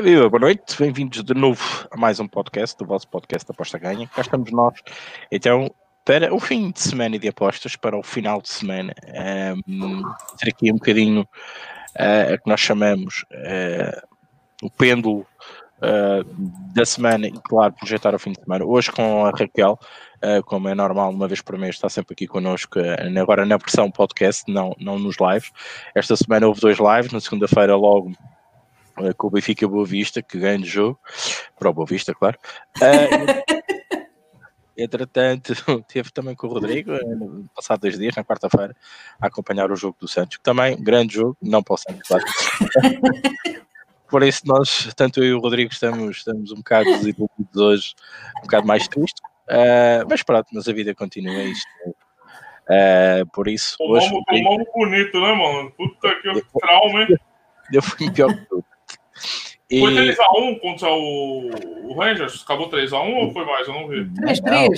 Ora viva, boa noite, bem-vindos de novo a mais um podcast, do vosso podcast Aposta Ganha. Cá estamos nós, então, para o fim de semana de apostas, para o final de semana, um, ter aqui um bocadinho uh, a que nós chamamos uh, o pêndulo uh, da semana e, claro, projetar o fim de semana. Hoje com a Raquel, como é normal, uma vez por mês está sempre aqui connosco, agora na versão podcast, não, não nos lives. Esta semana houve dois lives, na segunda-feira logo com o Benfica Boa Vista, que ganha de jogo, para o Boa Vista, claro. entretanto, teve também com o Rodrigo, passado dois dias, na quarta-feira, a acompanhar o jogo do Santos, que também, grande jogo, não para o Santos, claro. Por isso, nós, tanto eu e o Rodrigo, estamos, estamos um bocado desiludidos hoje, um bocado mais tristes. Uh, mas pronto, mas a vida continua isto. Uh, por isso, o hoje. Nome bonito, né, mano? Puta que trauma, hein? Eu fui pior que tudo. E... Foi 3x1 contra o, o Rangers? Acabou 3x1 ou foi mais? Eu não vi. 3x3.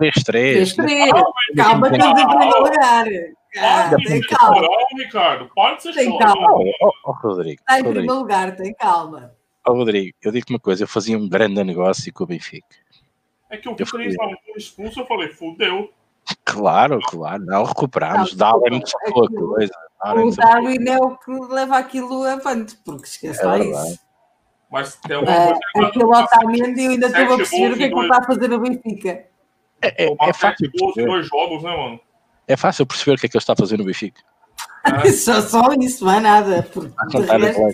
3x3. 3x3. Calma, que eu lugar. Ah, tem calma. Chorão, Ricardo. Para de ser Tem calma. Oh, oh, oh, Rodrigo. Está em Rodrigo. primeiro lugar, tem calma. Oh, Rodrigo, eu digo-te uma coisa, eu fazia um grande negócio com o Benfica. É que eu vi 3x1 expulso, eu falei, fudeu. Claro, claro, não recuperamos. Darwin sacou a coisa. O Darwin é o que leva aquilo avante, porque esquece lá isso. Mas tem uma É, coisa aquele Otamendi, eu ainda estou a perceber o que é que ele está a fazer no Benfica. É, é, é fácil dois jogos, né, mano? é fácil perceber o que é que ele está a fazer no Benfica. Só, só isso, não é nada. Porque Vai contar resto, a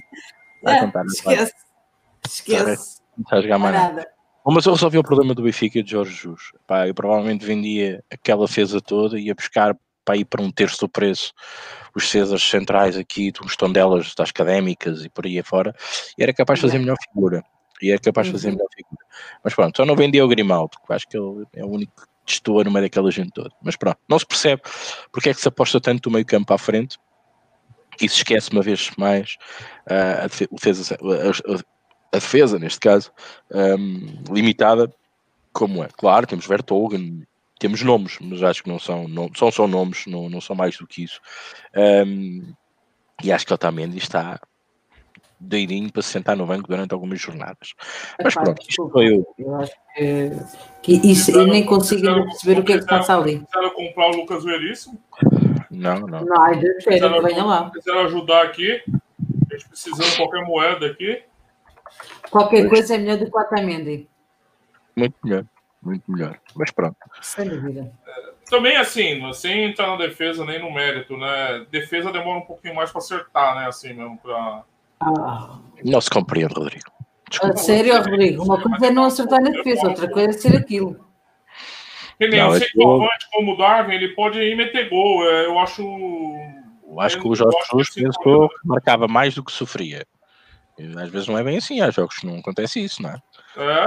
Vai é, contar esquece. Esquece. Não está a jogar é mais nada. Bom, Mas eu resolvi o problema do Benfica e de Jorge Jus. Pá, eu provavelmente vendia aquela defesa toda e ia buscar para ir para um terço do preço os César centrais aqui, uns tondelas das académicas e por aí afora, e era capaz de fazer melhor figura. E era capaz de fazer Uhum. melhor figura. Mas pronto, só não vendia o Grimaldo, porque acho que ele é o único que destoa no meio daquela gente toda. Mas pronto, não se percebe porque é que se aposta tanto do meio campo à frente e se esquece uma vez mais ah, a defe- defesa, a- a- a defesa, neste caso, hum, limitada, como é. Claro, temos Vertogen, temos nomes, mas acho que não são, não, são só nomes, não, não são mais do que isso. Hum, e acho que o Otamendi está doidinho para se sentar no banco durante algumas jornadas. Mas Epá, pronto, isto foi o. Eu acho que, que isso, eu nem consigo perceber o que é que passa ali. Quiseram comprar o Lucas Veríssimo, Não, não. Não, ainda espera que venha lá. quiseram ajudar aqui. A gente precisando de qualquer moeda aqui. Qualquer coisa é melhor do que o Otamendi. Muito melhor, muito melhor. Mas pronto. Sem dúvida. Também, assim, sem entrar na defesa nem no mérito, né? Defesa demora um pouquinho mais para acertar, né? Assim mesmo, pra... Ah, Não se compreende, Rodrigo. a Desculpa. sério, Rodrigo, uma coisa é não acertar na defesa, outra coisa é ser aquilo. Que nem Não, centroavante como o Darwin, ele pode ir meter gol. é, Eu acho. Eu acho que o Jorge Jesus pensou que marcava mais do que sofria. E às vezes não é bem assim, há jogos que não acontece isso, não é?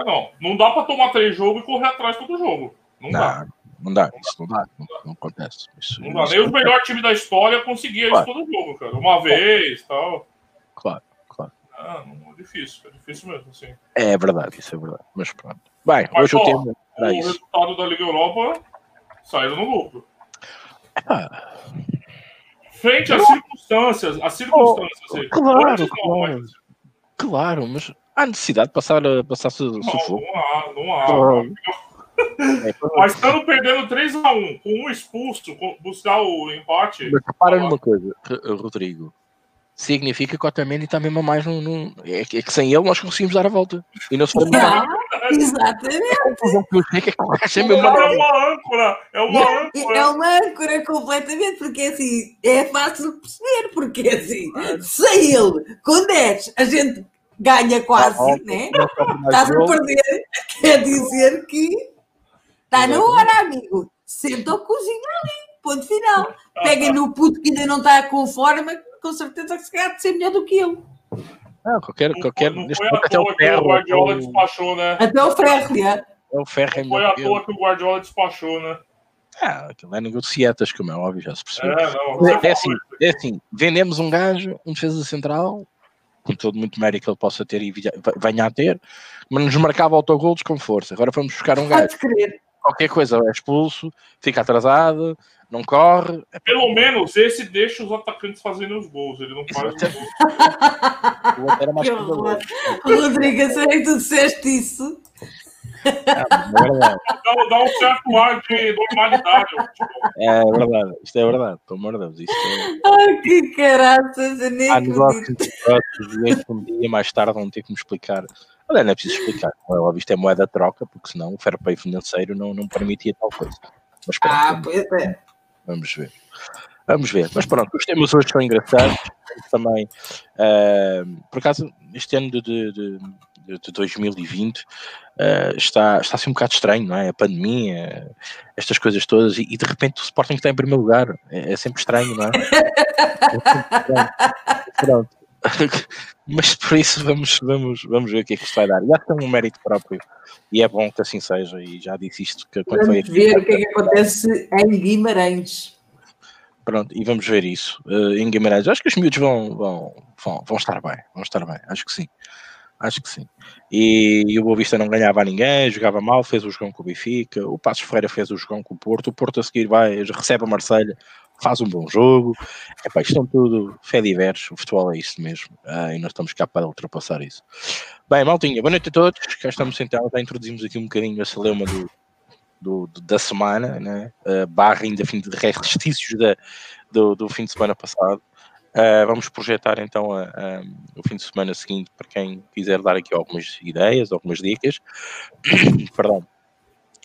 Não. Não dá para tomar três jogos e correr atrás todo jogo. Não, dá. Não, não dá, isso não dá, não, não acontece. Isso, Não dá. Nem os melhores times da história conseguiam Claro. isso todo jogo, cara. Uma vez tal. Claro, claro. Ah, não, é difícil, é difícil mesmo, assim. É verdade, isso é verdade. Mas pronto. Bem, Mas, hoje o ó, tema O era isso. resultado da Liga Europa saiu no lucro. Ah, Frente às circunstâncias, as circunstâncias. Oh, claro, não, claro. mas- claro, mas há necessidade de passar, a- passar su- Não, sufoco. não há, não há. É, Mas estando perdendo 3x1, com um expulso, buscar o empate. Mas repara numa coisa, Rodrigo. Significa que o Otamendi está mesmo a mais num. num- É, que- é que sem ele nós conseguimos dar a volta. E não se foi Ah, exatamente. É é É uma âncora, é uma É âncora. uma âncora completamente, porque assim, é fácil de perceber, porque assim, sem ele, com 10, a gente ganha quase, né? Estás a perder, quer dizer que está na hora, amigo. Senta o cozinho ali, ponto final. Pega no puto que ainda não está com forma, com certeza que se calhar de ser melhor do que ele. Não, qualquer, Não qualquer, foi, não foi momento à até o toa que o ferro. Guardiola é o- despachou, né? Até o ferro, né? É o ferro é Não foi à toa que o Guardiola despachou, né? Ah, aquilo é negociatas, como é óbvio, já se percebeu. É, não. É, é assim, é assim, vendemos um gajo, um defesa central, com todo muito mérito que ele possa ter e venha a ter, mas nos marcava autogolos com força. Agora vamos buscar um gajo Pode crer. qualquer coisa é expulso, fica atrasado, não corre. É Pelo menos esse deixa os atacantes fazendo os gols, ele não faz os gols. Rodrigo, será que tu disseste isso? É, dá, dá, um certo ar de normalidade. É verdade, isto é verdade, pelo amor de Deus. Isto é... Ai, que caraças, eu nem Há negócios um dia mais tarde vão ter que me explicar. Olha, não é preciso explicar, é óbvio, isto é moeda de troca, porque senão o fair play financeiro não, não permitia tal coisa. Mas, pronto, ah, pois é. Vamos ver. Vamos ver. Mas pronto, os temas hoje são engraçados. Também, uh, por acaso, este ano de, de, de, de 2020 uh, eh, está, está assim um bocado estranho, não é? A pandemia, estas coisas todas, e, e de repente o Sporting está em primeiro lugar. É, é sempre estranho, não é? é pronto. Mas por isso vamos, vamos, vamos ver o que é que isto vai dar. Já tem um mérito próprio e é bom que assim seja. E já disse isto que quando vamos foi ver o que é que acontece em Guimarães. Pronto, e vamos ver isso uh, em Guimarães. Acho que os miúdos vão, vão, vão, vão estar bem, vão estar bem, acho que sim. Acho que sim. E, e o Boa Vista não ganhava a ninguém, jogava mal, fez o jogão com o Benfica, o Passos Ferreira fez o jogão com o Porto, o Porto a seguir vai, recebe a Marselha faz um bom jogo. Epá, isto são tudo fé diversos, o futebol é isso mesmo, uh, e nós estamos cá para ultrapassar isso. Bem, maltinha, boa noite a todos, cá estamos sentados, já introduzimos aqui um bocadinho a celeuma do, do, do, da semana, né? Uh, barra ainda fim de restícios da, do, do fim de semana passado. Uh, vamos projetar então a, a, o fim de semana seguinte para quem quiser dar aqui algumas ideias, algumas dicas. Perdão.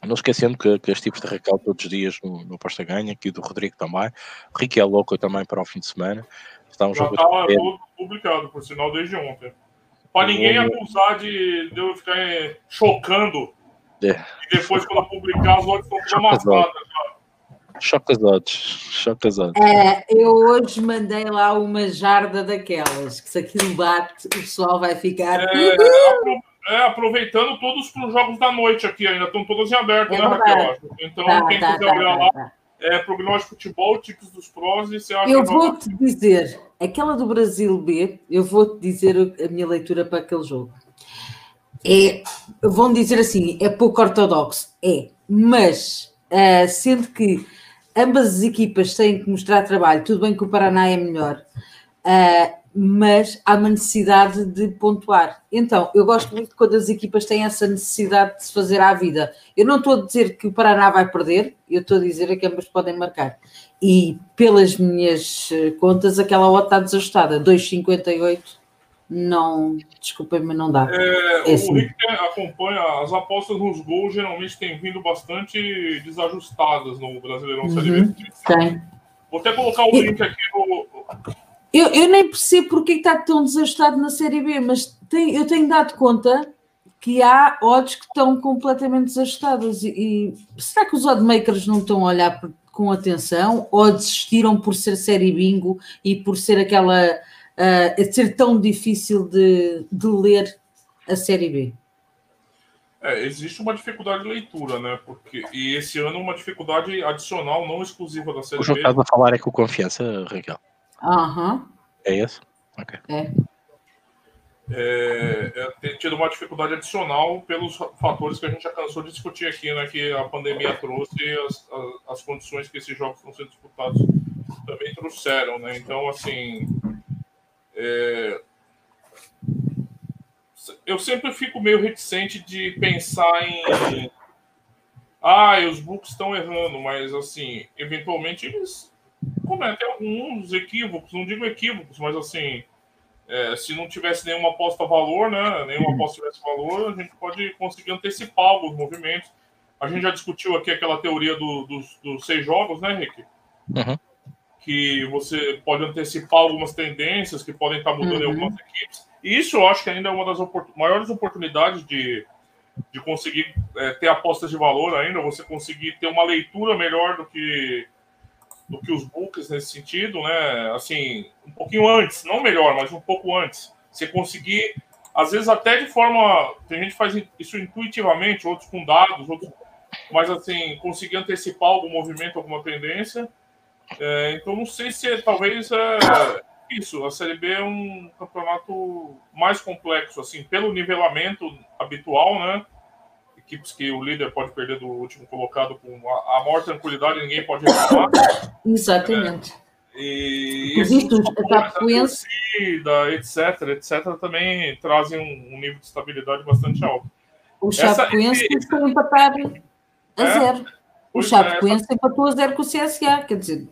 Não esquecendo que, que tipos de Raquel todos os dias no, no Posta Ganha, aqui do Rodrigo também. O Ricky é louco também para o fim de semana. Está um Já jogo está publicado, por sinal, desde ontem. Para ninguém acusar de, de eu ficar eh, chocando. É. E depois, quando publicar, as odds estão amassadas já. Choca as odds. Choca odds. É, eu hoje mandei lá uma jarda daquelas, que se aquilo bate, o pessoal vai ficar. É, é, aproveitando todos os jogos da noite aqui ainda, estão todos em aberto, é né, Raquel? Então, tá, quem tá, quiser tá, olhar tá, lá, tá. é prognóstico de futebol, tips dos pros e você acha Eu vou te dizer, aquela do Brasil B, eu vou te dizer a minha leitura para aquele jogo. É, vão dizer assim, é pouco ortodoxo, é, mas uh, sendo que ambas as equipas têm que mostrar trabalho, tudo bem que o Paraná é melhor. Uh, mas há uma necessidade de pontuar. Então, eu gosto muito quando as equipas têm essa necessidade de se fazer à vida. Eu não estou a dizer que o Paraná vai perder, eu estou a dizer que ambas podem marcar. E pelas minhas eh, contas, aquela odd está desajustada, 2,58 não, desculpem, mas não dá. É, é assim. O Rick acompanha as apostas nos gols, geralmente têm vindo bastante desajustadas no Brasileirão uhum, Série B. Tem. Vou até colocar o link aqui no, eu, eu nem percebo porque está tão desajustado na Série B, mas tem, eu tenho dado conta que há odds que estão completamente desajustadas. E, e será que os oddmakers não estão a olhar por, com atenção ou desistiram por ser série bingo e por ser aquela. Uh, ser tão difícil de, de ler a série B? É, existe uma dificuldade de leitura, né? Porque, e esse ano uma dificuldade adicional, não exclusiva da série B. O que estás a falar é com confiança, Raquel. Aham. É isso? Ok. É. É, é, tem tido uma dificuldade adicional pelos fatores que a gente já cansou de discutir aqui, né, que a pandemia trouxe e as, as, as, condições que esses jogos estão sendo disputados também trouxeram, né? Então, assim, é, eu sempre fico meio reticente de pensar em ah, os books estão errando, mas assim, eventualmente eles cometem alguns equívocos, não digo equívocos, mas assim, é, se não tivesse nenhuma aposta valor, né, nenhuma aposta tivesse valor, a gente pode conseguir antecipar alguns movimentos. A gente já discutiu aqui aquela teoria do, dos, dos seis jogos, né, Rick? Uhum. Que você pode antecipar algumas tendências que podem estar mudando uhum. em algumas equipes. E isso eu acho que ainda é uma das opor maiores oportunidades de, de conseguir é, ter apostas de valor ainda, você conseguir ter uma leitura melhor do que do que os books nesse sentido, né? Assim, um pouquinho antes, não melhor, mas um pouco antes. Você conseguir, às vezes até de forma, tem gente que faz isso intuitivamente, outros com dados, outros, mas assim, conseguir antecipar algum movimento, alguma tendência. É, então, não sei se é, talvez é isso. A Série B é um campeonato mais complexo, assim, pelo nivelamento habitual, né? Equipes que o líder pode perder do último colocado com a, a maior tranquilidade, ninguém pode reclamar. Exatamente. É, e esses fatores, torcida, etc, etc, também trazem um, um, nível de estabilidade bastante alto. O Chapecoense foi empatar a é, zero. O Chapecoense é, empatou a zero com o CSA, quer dizer...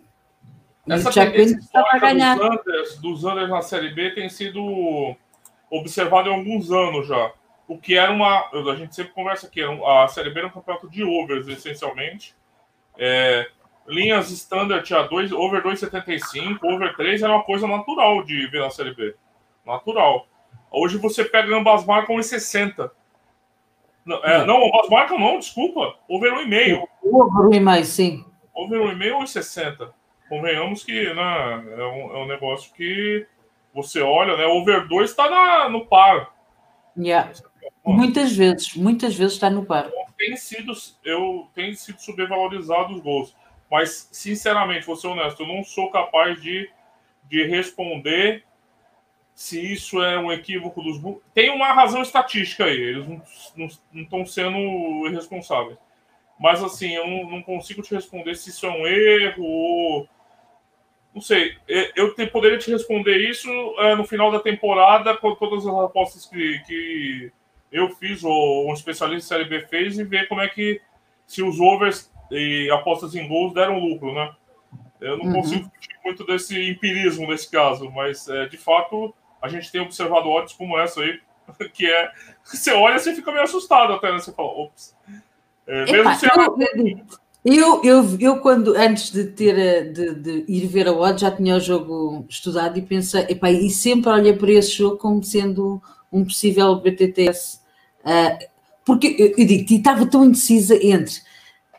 Essa o Chapecoense estava a ganhar. Dos Anders, dos Anders na Série B tem sido observado em alguns anos já. O que era uma... A gente sempre conversa aqui, a Série B era um campeonato de overs, essencialmente. É, linhas standard a 2, over 2,75, over 3 era uma coisa natural de ver na Série B. Natural. Hoje você pega ambas marcam em 60. Não, é, não, ambas marcam não, desculpa. Over 1,5. Over 1,5, sim. Over 1,5 ou 60. Convenhamos que né, é, um, é um negócio que você olha, né? Over 2 está no par. Yeah. Muitas vezes, muitas vezes está no par. Tem sido, eu, tem sido subvalorizado os gols. Mas, sinceramente, vou ser honesto, eu não sou capaz de, de responder se isso é um equívoco dos. Tem uma razão estatística aí, eles não estão sendo irresponsáveis. Mas, assim, eu não, não, consigo te responder se isso é um erro ou. Não sei, eu te, poderia te responder isso é, no final da temporada, com todas as apostas que, que eu fiz, ou um especialista de Série B fez, e ver como é que. Se os overs e apostas em gols deram lucro, né? Eu não uhum. consigo fugir muito desse empirismo nesse caso, mas é, de fato a gente tem observado odds como essa aí, que é você olha e fica meio assustado até, né? Você fala, ops. É, mesmo Epa, eu, eu, eu, quando antes de ter de, de, ir ver a odd já tinha o jogo estudado e pensei, epá, e sempre olhei para esse jogo como sendo um possível BTTS. Uh, ah, porque eu, eu digo, estava tão indecisa entre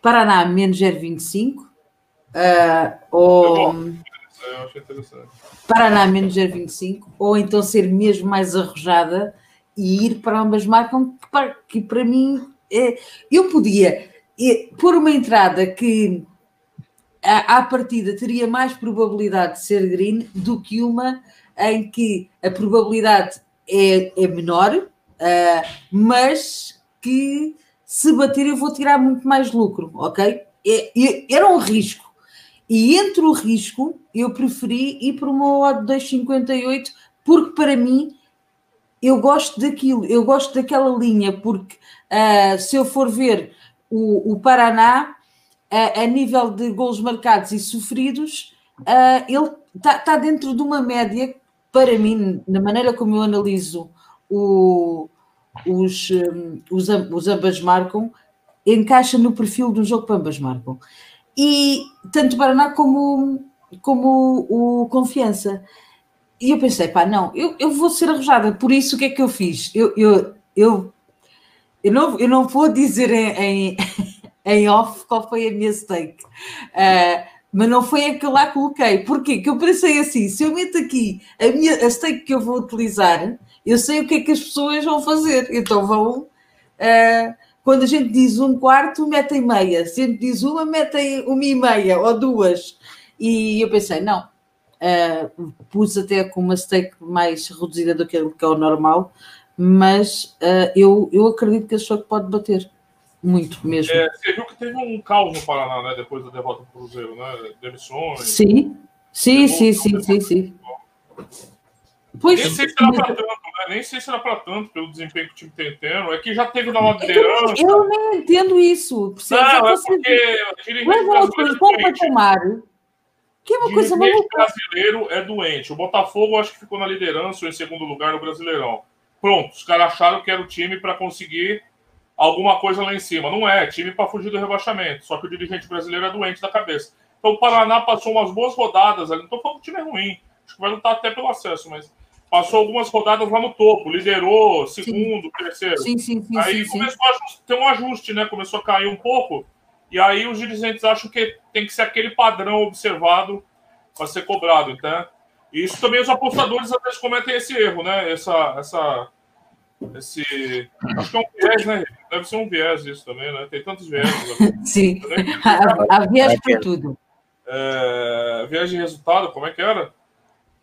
Paraná menos 0,25 uh, ah, ou Paraná menos 0,25 ou então ser mesmo mais arrojada e ir para ambas marcas que para, que para mim é, eu podia é, pôr uma entrada que à, à partida teria mais probabilidade de ser green do que uma em que a probabilidade é, é menor, uh, mas que se bater eu vou tirar muito mais lucro, ok? É, é, era um risco. E entre o risco, eu preferi ir para uma odd 2,58, porque para mim eu gosto daquilo, eu gosto daquela linha, porque uh, se eu for ver o, o Paraná, uh, a nível de gols marcados e sofridos, uh, ele está tá dentro de uma média, para mim, na maneira como eu analiso o, os, os, os ambas marcam, encaixa no perfil do jogo que ambas marcam. E tanto o Paraná como, como o, Confiança. E eu pensei, pá, não, eu, eu vou ser arrojada, por isso o que é que eu fiz? Eu, eu, eu, eu, não, eu não vou dizer em, em, em off qual foi a minha stake. Uh, mas não foi a que eu lá coloquei. Porquê? Que eu pensei assim: se eu meto aqui a, minha, a stake que eu vou utilizar, eu sei o que é que as pessoas vão fazer. Então vão. Uh, quando a gente diz um quarto, metem meia. Se a gente diz uma, metem uma e meia ou duas. E eu pensei, não. Uh, pus até com uma stake mais reduzida do que, é o normal, mas uh, eu, eu acredito que a que pode bater. Muito mesmo. É, você viu que teve um caos no Paraná, né? Depois da derrota do Cruzeiro, né? Demissões. Sim, sim, sim, sim, sim, sim. Pois, Nem sei se era para tanto, né? Nem sei se era tanto pelo desempenho que o time tem tendo. É que já teve na liderança. Eu, eu nem entendo isso. Não, é porque leva uma coisa bom para tomar. Que é uma coisa maluca. brasileiro é doente. O Botafogo acho que ficou na liderança ou em segundo lugar no Brasileirão. Pronto, os caras acharam que era o time para conseguir alguma coisa lá em cima. Não é, é time para fugir do rebaixamento. Só que o dirigente brasileiro é doente da cabeça. Então o Paraná passou umas boas rodadas ali. Não estou falando que o time é ruim. Acho que vai lutar até pelo acesso, mas passou algumas rodadas lá no topo, liderou segundo, sim. terceiro. Sim, sim, sim. Aí sim, começou sim. a ter um ajuste, né? Começou a cair um pouco. E aí os dirigentes acham que tem que ser aquele padrão observado para ser cobrado, então. E isso também os apostadores às vezes cometem esse erro, né? Essa, essa, esse, acho que é um viés, né? Deve ser um viés isso também, né? Tem tantos viés. Sim. Há viés para tudo. É, viés de resultado, como é que era?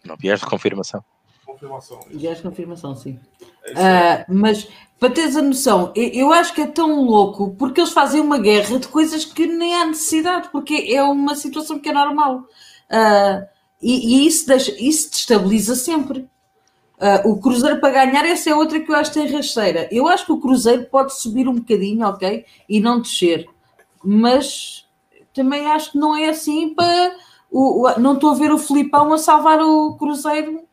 Não, viés de confirmação confirmação. Viés confirmação, sim. É uh, mas para teres a noção, eu acho que é tão louco porque eles fazem uma guerra de coisas que nem há necessidade, porque é uma situação que é normal. Uh, e, e, isso, deixa, isso destabiliza sempre. Uh, o Cruzeiro para ganhar, essa é outra que eu acho que tem rasteira. Eu acho que o Cruzeiro pode subir um bocadinho, ok? E não descer. Mas também acho que não é assim para. O, o, não estou a ver o Filipão a salvar o Cruzeiro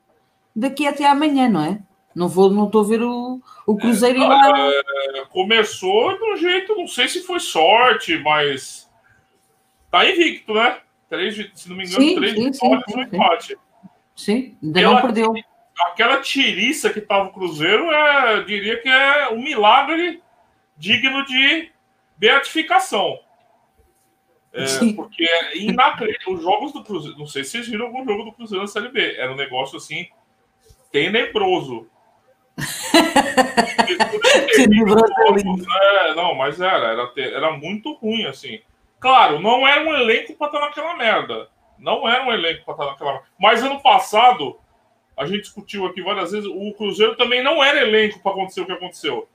daqui até amanhã, não é? Não vou, não estou a ver o, o Cruzeiro é, lá... é, Começou de um jeito, não sei se foi sorte, mas tá invicto, né? Três, se não me engano, sim, três sim, vitórias um empate. Sim, ainda aquela, não perdeu. Aquela tiriça que tava o Cruzeiro, é, diria que é um milagre digno de beatificação. É, porque é inacreditável. Os jogos do Cruzeiro, não sei se vocês viram algum jogo do Cruzeiro na Série B, era um negócio assim tenebroso. tenebroso é, não, mas era, era, era muito ruim, assim. Claro, não era um elenco para estar naquela merda. Não era um elenco para estar naquela merda. Mas ano passado, a gente discutiu aqui várias vezes, o Cruzeiro também não era elenco para acontecer o que aconteceu.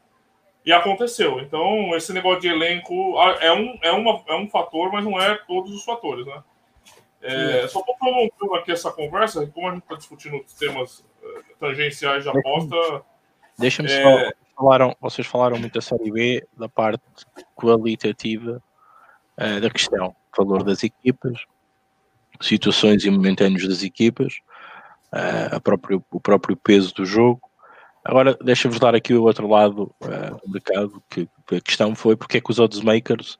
E aconteceu. Então, esse negócio de elenco é um, é, uma, é um fator, mas não é todos os fatores, né? É, só estou prolongando aqui essa conversa, como a gente está discutindo os temas tangenciais de aposta. Deixa-me é... só. Falaram, vocês falaram muito da Série B, da parte qualitativa uh, da questão, valor das equipas, situações e momentâneos das equipas, uh, próprio, o próprio peso do jogo. Agora, deixa-vos dar aqui o outro lado do mercado, que a questão foi porque é que os odds makers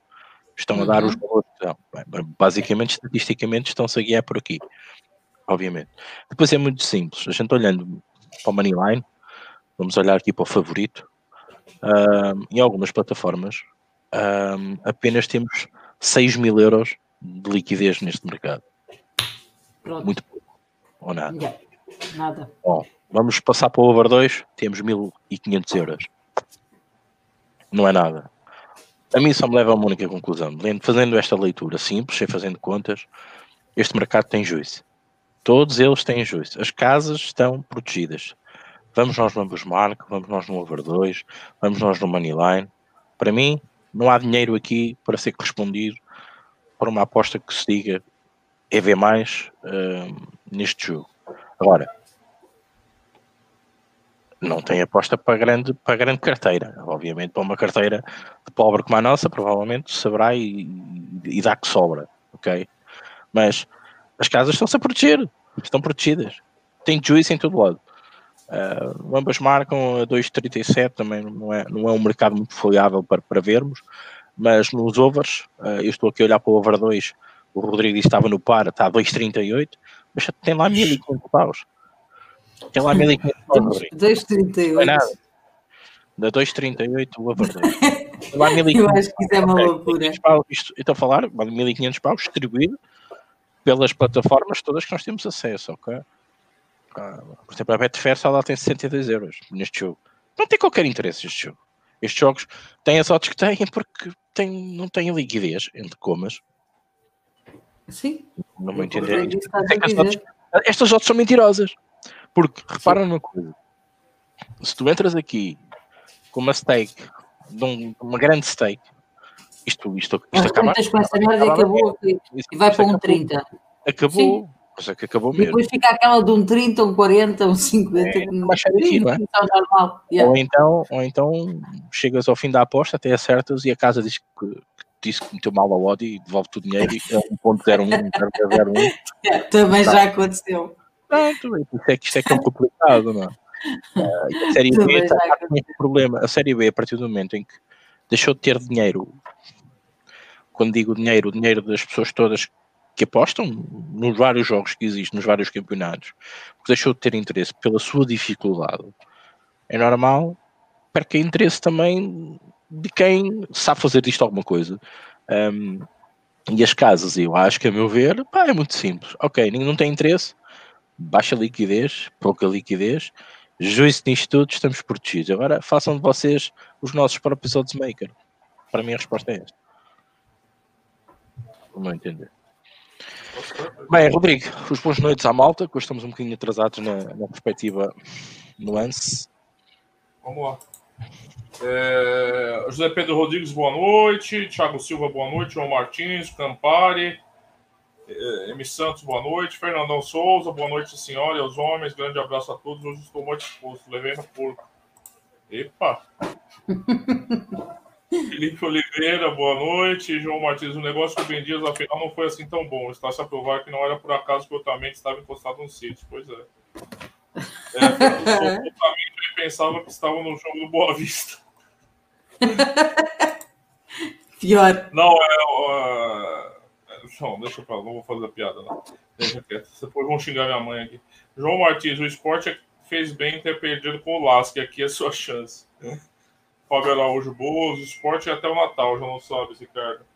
Estão a dar os uhum. valores. Não, basicamente, estatisticamente, estão-se a guiar por aqui. Obviamente. Depois é muito simples. A gente olhando para o Moneyline, vamos olhar aqui para o favorito. Um, em algumas plataformas, um, apenas temos 6 mil euros de liquidez neste mercado. Pronto. Muito pouco. Ou nada. Yeah. Nada. Bom, vamos passar para o over 2, temos 1500 euros. Não é nada. A mim só me leva a uma única conclusão. Fazendo esta leitura simples, sem fazendo contas, este mercado tem juízo. Todos eles têm juízo. As casas estão protegidas. Vamos nós no ambos marco, vamos nós no over 2, vamos nós no Moneyline. Para mim, não há dinheiro aqui para ser correspondido por uma aposta que se diga EV mais uh, neste jogo. Agora, não tem aposta para grande, para grande carteira. Obviamente, para uma carteira de pobre como a nossa, provavelmente saberá e, e dá que sobra, ok? Mas as casas estão-se a proteger, estão protegidas. Tem juízo em todo lado. Uh, ambas marcam a 2,37, também não é, não é um mercado muito folheável para, para vermos, mas nos overs, uh, eu estou aqui a olhar para o over 2, o Rodrigo estava no par, está a 2,38, mas tem lá 1500 paus. Tem lá 1500 dólares. 2,38. Não é. Da 2,38 o lá 1500 Eu acho que isso é uma loucura. isto, eu estou a falar, 1500 paus distribuído pelas plataformas todas que nós temos acesso, ok? Ah, por exemplo, a Betfair só lá tem 62 euros neste jogo. Não tem qualquer interesse este jogo. Estes jogos têm as odds que têm porque tem, não têm liquidez, entre comas. Sim. Não vou entender. Estas odds são mentirosas. Porque, repara numa coisa, se tu entras aqui com uma stake, de um, uma grande stake, isto, isto, isto acaba. com essa merda e acabou. E vai para um 30. Acabou. Mas é que acabou mesmo. Depois fica aquela de um 30, um 40, um 50. É, aqui, não é? Então, normal. Yeah. Ou, então, ou então chegas ao fim da aposta, até acertas e a casa diz que, que disse que meteu mal ao ódio e devolve-te o dinheiro e é 1.01, 0.01. Também já aconteceu. Pronto, isso é isto é que é complicado, não é? Uh, a Série B está com este problema. A Série B, a partir do momento em que deixou de ter dinheiro, quando digo dinheiro, o dinheiro das pessoas todas que apostam nos vários jogos que existem, nos vários campeonatos, porque deixou de ter interesse pela sua dificuldade, é normal, perca interesse também de quem sabe fazer disto alguma coisa. Um, e as casas, eu acho que, a meu ver, pá, é muito simples. Ok, ninguém não tem interesse, baixa liquidez, pouca liquidez, juízo nisto tudo, estamos protegidos. Agora façam de vocês os nossos próprios odds maker. Para mim a resposta é esta. Vamos entender. Bem, Rodrigo, os boas noites à malta, que hoje estamos um bocadinho atrasados na, na perspectiva nuance. Vamos lá. É, José Pedro Rodrigues, boa noite. Thiago Silva, boa noite. João Martins, Campari. É, M. Santos, boa noite. Fernandão Souza, boa noite, senhora e aos homens. Grande abraço a todos. Hoje estou muito exposto. Levei no porco. Epa! Felipe Oliveira, boa noite. João Martins, o negócio com o Ben Dias, afinal, não foi assim tão bom. Está se a provar que não era por acaso que o Otamendi estava encostado no sítio. Pois é. é o Otamendi pensava que estava no jogo do Boa Vista. Pior. Não, é. Uh, não, deixa pra lá, não vou fazer a piada, não. Deixa quieto. Depois vão xingar minha mãe aqui. João Martins, o esporte fez bem ter perdido com o Lasque. Aqui é sua chance. Fábio Araújo Boas, esporte é até o Natal, já não sabe, Ricardo.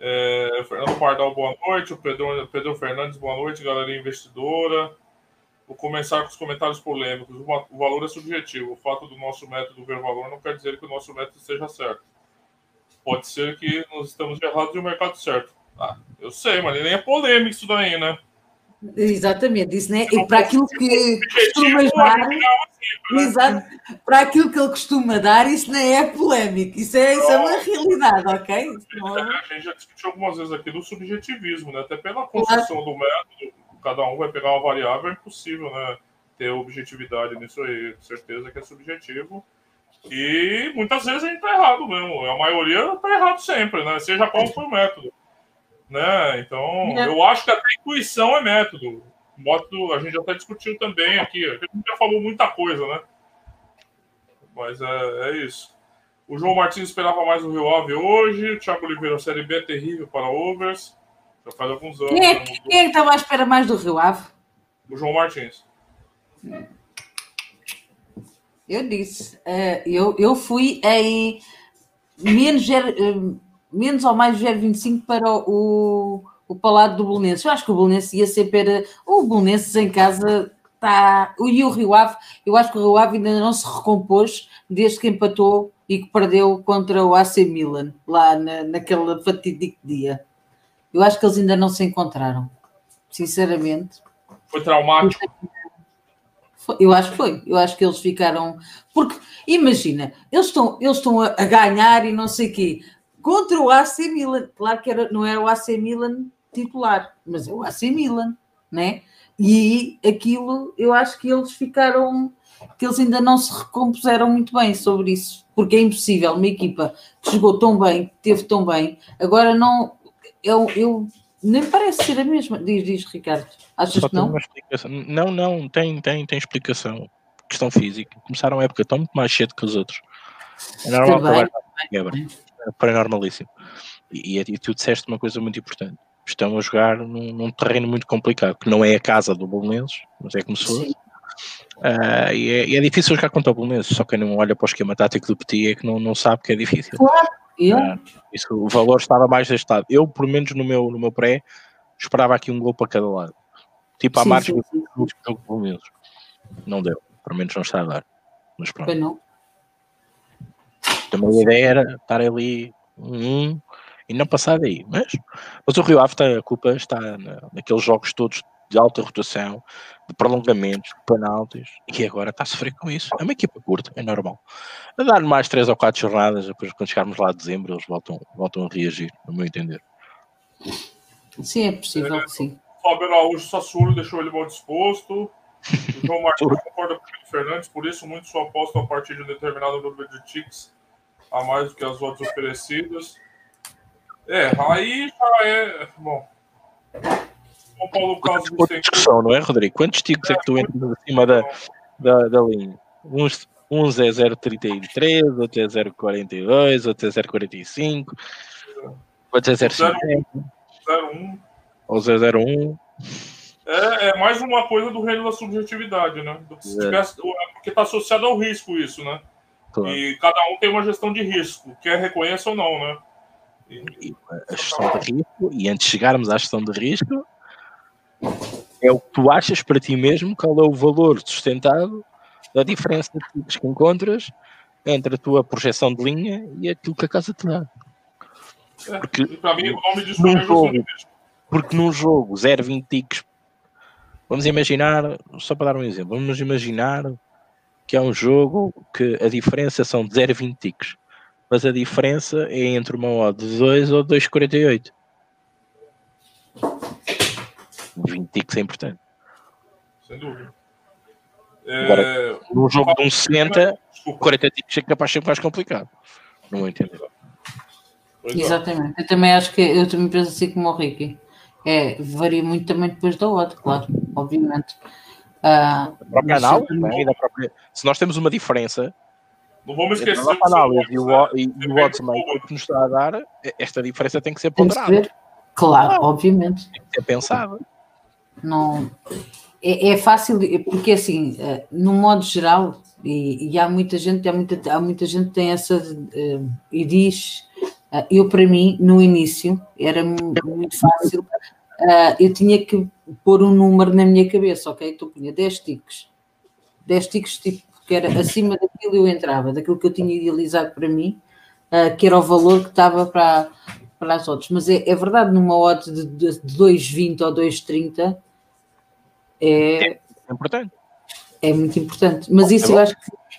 É, Fernando Pardal, boa noite. O Pedro, Pedro Fernandes, boa noite, galera investidora. Vou começar com os comentários polêmicos. O valor é subjetivo. O fato do nosso método ver valor não quer dizer que o nosso método esteja certo. Pode ser que nós estamos errados e o mercado certo. Ah, eu sei, mas nem é polêmico isso daí, né? Exatamente, isso, né? E para aquilo que costuma dar, né? Exato, para aquilo que ele costuma dar, isso não é polémico, isso é, isso é uma realidade, ok? É, a gente já discutiu algumas vezes aqui do subjetivismo, né? Até pela construção do método, cada um vai pegar uma variável, é impossível, né? Ter objetividade nisso aí, certeza que é subjetivo. E muitas vezes a gente tá errado mesmo. A maioria tá errado sempre, né? Seja qual for o método. Né? Então, é. eu acho que até intuição é método. Método, a gente já até discutiu também aqui. A gente já falou muita coisa, né? Mas é, é isso. O João Martins esperava mais o Rio Ave hoje. O Thiago Oliveira, Série B é terrível para overs. Já faz alguns anos. Quem é, né? quem é estava à espera mais do Rio Ave? O João Martins. Eu disse. Uh, eu, eu fui em menos, menos ou mais 0,25 para o, o Palácio do Bolonenses. Eu acho que o Bolonenses ia ser para. O Bolonenses em casa está. E o Rio Ave, eu acho que o Rio Ave ainda não se recompôs desde que empatou e que perdeu contra o AC Milan, lá na, naquele fatídico dia. Eu acho que eles ainda não se encontraram, sinceramente. Foi traumático. Eu acho que foi. Eu acho que eles ficaram. Porque, imagina, eles estão, eles estão a, ganhar e não sei o quê. Contra o AC Milan. Claro que era, não era o AC Milan titular, mas é o AC Milan, né? E aquilo, eu acho que eles ficaram. que eles ainda não se recompuseram muito bem sobre isso. Porque é impossível uma equipa que jogou tão bem, que teve tão bem, agora não eu, eu nem parece ser a mesma. Diz, diz Ricardo. Achas Só que não? Não, não, tem, tem, tem explicação. Questão física. Começaram a época tão muito mais cedo que os outros. É normal que a quebra. É normalíssimo. E, e tu disseste uma coisa muito importante. Estão a jogar num, num, terreno muito complicado, que não é a casa do Bolonenses, mas é como se fosse. Uh, e, é, e, é, difícil jogar contra o Bolonenses, só quem não olha para o esquema tático do Petit é que não, não sabe que é difícil. Claro, eu? Uh, isso, o valor estava mais estado. Eu, pelo menos no meu, no meu pré, esperava aqui um gol para cada lado. Tipo a margem do jogo pelo menos. Não deu. Pelo menos não está a dar. Mas pronto. Não. Também a ideia era estar ali um, e não passar daí. Mas, mas o Rio Ave a culpa está na, naqueles jogos todos de alta rotação, de prolongamentos, de penaltis, e agora está a sofrer com isso. É uma equipa curta, é normal. A dar mais três ou quatro jornadas, depois quando chegarmos lá a dezembro, eles voltam, voltam a reagir, no meu entender. Sim, é possível é, sim. O Fábio Araújo Sassuolo deixou ele mal disposto. O João Martins concorda com o Fernandes, por isso muito só aposta a partir de um determinado número de ticks a mais do que as outras oferecidas. É, aí já é. Bom. São Paulo Carlos Outra discussão, não é, Rodrigo? Quantos ticos é, é que tu entras acima da, da, da linha? Uns, uns é 0,33, outros é 0,42, outros é 0,45, outros é 0,50. 0,1. Ou 0,01. É, é mais uma coisa do reino da subjetividade, né? É. tivesse, porque está associado ao risco isso, né? Claro. E cada um tem uma gestão de risco, quer reconheça ou não, né? A gestão de risco, e antes de chegarmos à gestão de risco, é o que tu achas para ti mesmo, qual é o valor sustentado da diferença que encontras entre a tua projeção de linha e aquilo que a casa te dá. É, Porque, para mim, o nome disso é jogo, Porque num jogo 0,20 ticks, vamos imaginar, só para dar um exemplo, vamos imaginar que é um jogo que a diferença são de 0,20 ticks, mas a diferença é entre uma odd de 2 ou 2,48. 20 ticks é importante. Sem dúvida. Agora, é... num jogo de um 60, 40 ticks é capaz de ser mais complicado. Não vou entender. Exatamente. Eu também acho que eu também penso assim como o Ricky. É, varia muito também depois da odd, claro, obviamente. Uh, a própria análise, né? própria... se nós temos uma diferença, não vamos esquecer a análise e o, e, e o oddsmaker que nos está a dar, esta diferença tem que ser ponderada. Claro, ah, obviamente. Tem que ser pensada. Não, é, é, fácil, porque assim, eh, no modo geral, e, e, há muita gente, há muita, há muita gente que tem essa uh, e diz, uh, eu para mim, no início, era muito fácil, eu tinha que pôr um número na minha cabeça, ok? Então punha 10 ticos, 10 ticos tipo, que era acima daquilo eu entrava, daquilo que eu tinha idealizado para mim, que era o valor que estava para, para as outras. Mas é, é verdade, numa odd de, de, de 2,20 ou 2,30 é, é importante. É muito importante. Mas isso é eu acho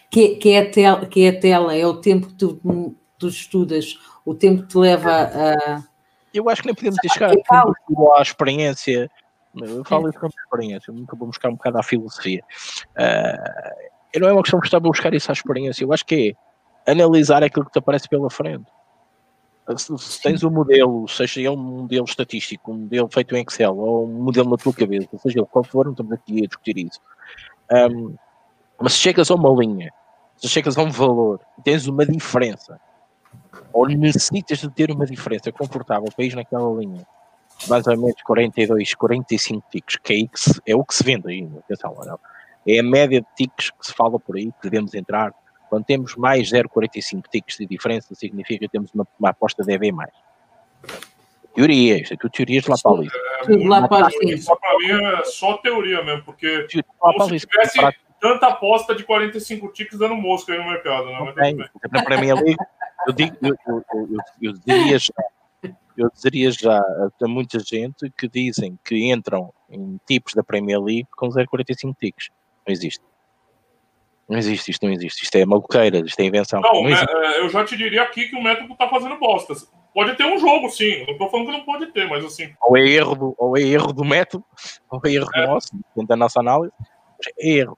que, que, é a tela, que é a tela, é o tempo que tu, tu estudas, o tempo que te leva a. Eu acho que nem podemos deixar à experiência. Eu falo isso com experiência, nunca vou buscar um bocado à filosofia. Uh, não é uma questão de estar a buscar isso à experiência, eu acho que é analisar aquilo que te aparece pela frente. Se, tens um modelo, seja ele um modelo estatístico, um modelo feito em Excel, ou um modelo na tua cabeça, seja ele qual for, não estamos aqui a discutir isso. Um, mas se chegas a uma linha, se chegas a um valor, tens uma diferença, ou necessitas de ter uma diferença confortável para ir naquela linha, mais ou menos 42, 45 ticks, que é, que se, é o que se vende aí, atenção, não. É a média de ticks que se fala por aí, que devemos entrar quando temos mais 0,45 ticks de diferença, significa que temos uma, uma aposta de EV mais. Teoria, isto é tudo teorias de lá para ali. É, lá para mim é só teoria mesmo, porque como se tivesse tanta aposta de 45 ticks dando mosca aí no mercado. Né? Okay. Para mim ali, eu, digo, eu, eu, eu, eu diria já, eu diria já a muita gente que dizem que entram em tipos da Premier League com 0,45 ticks. Não existe. Não existe, isto não existe. Isto é maluqueira, isto é invenção. Não, não é, eu já te diria aqui que o método está fazendo bostas. Pode ter um jogo, sim. Não estou falando que não pode ter, mas assim. Ou é erro do, ou é erro do método, ou é erro é. nosso, dentro da nossa análise. É erro.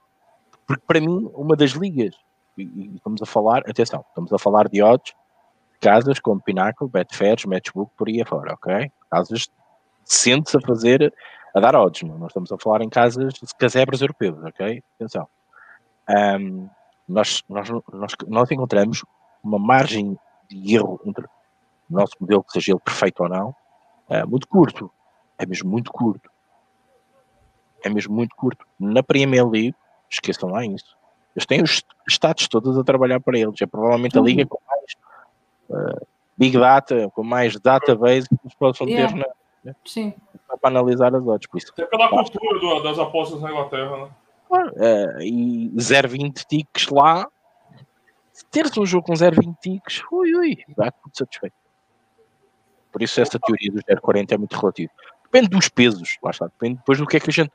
Porque para mim, uma das ligas, e, e estamos a falar, atenção, estamos a falar de odds, casas como Pinnacle, Betfair, Matchbook, por aí afora, ok? Casas decentes a fazer, a dar odds, não? Nós estamos a falar em casas de casebras europeus, ok? Atenção um, nós, nós, nós, nós encontramos uma margem de erro entre o nosso modelo, que seja ele perfeito ou não, uh, muito curto. É mesmo muito curto. É mesmo muito curto. Na Premier League, esqueçam lá isso. Eles têm os estados todos a trabalhar para eles. É provavelmente a liga com mais uh, Big Data, com mais database que eles possam yeah. ter na, Sim. Para analisar as odds. Por isso, Até pela cultura do, das apostas na Inglaterra, né? Uh, e 0,20 ticks lá. Se teres um jogo com 0,20 ticks, ui, ui, dá tudo satisfeito. Por isso essa teoria do 0,40 é muito relativa. Depende dos pesos, lá está. Depende depois do que é que a gente.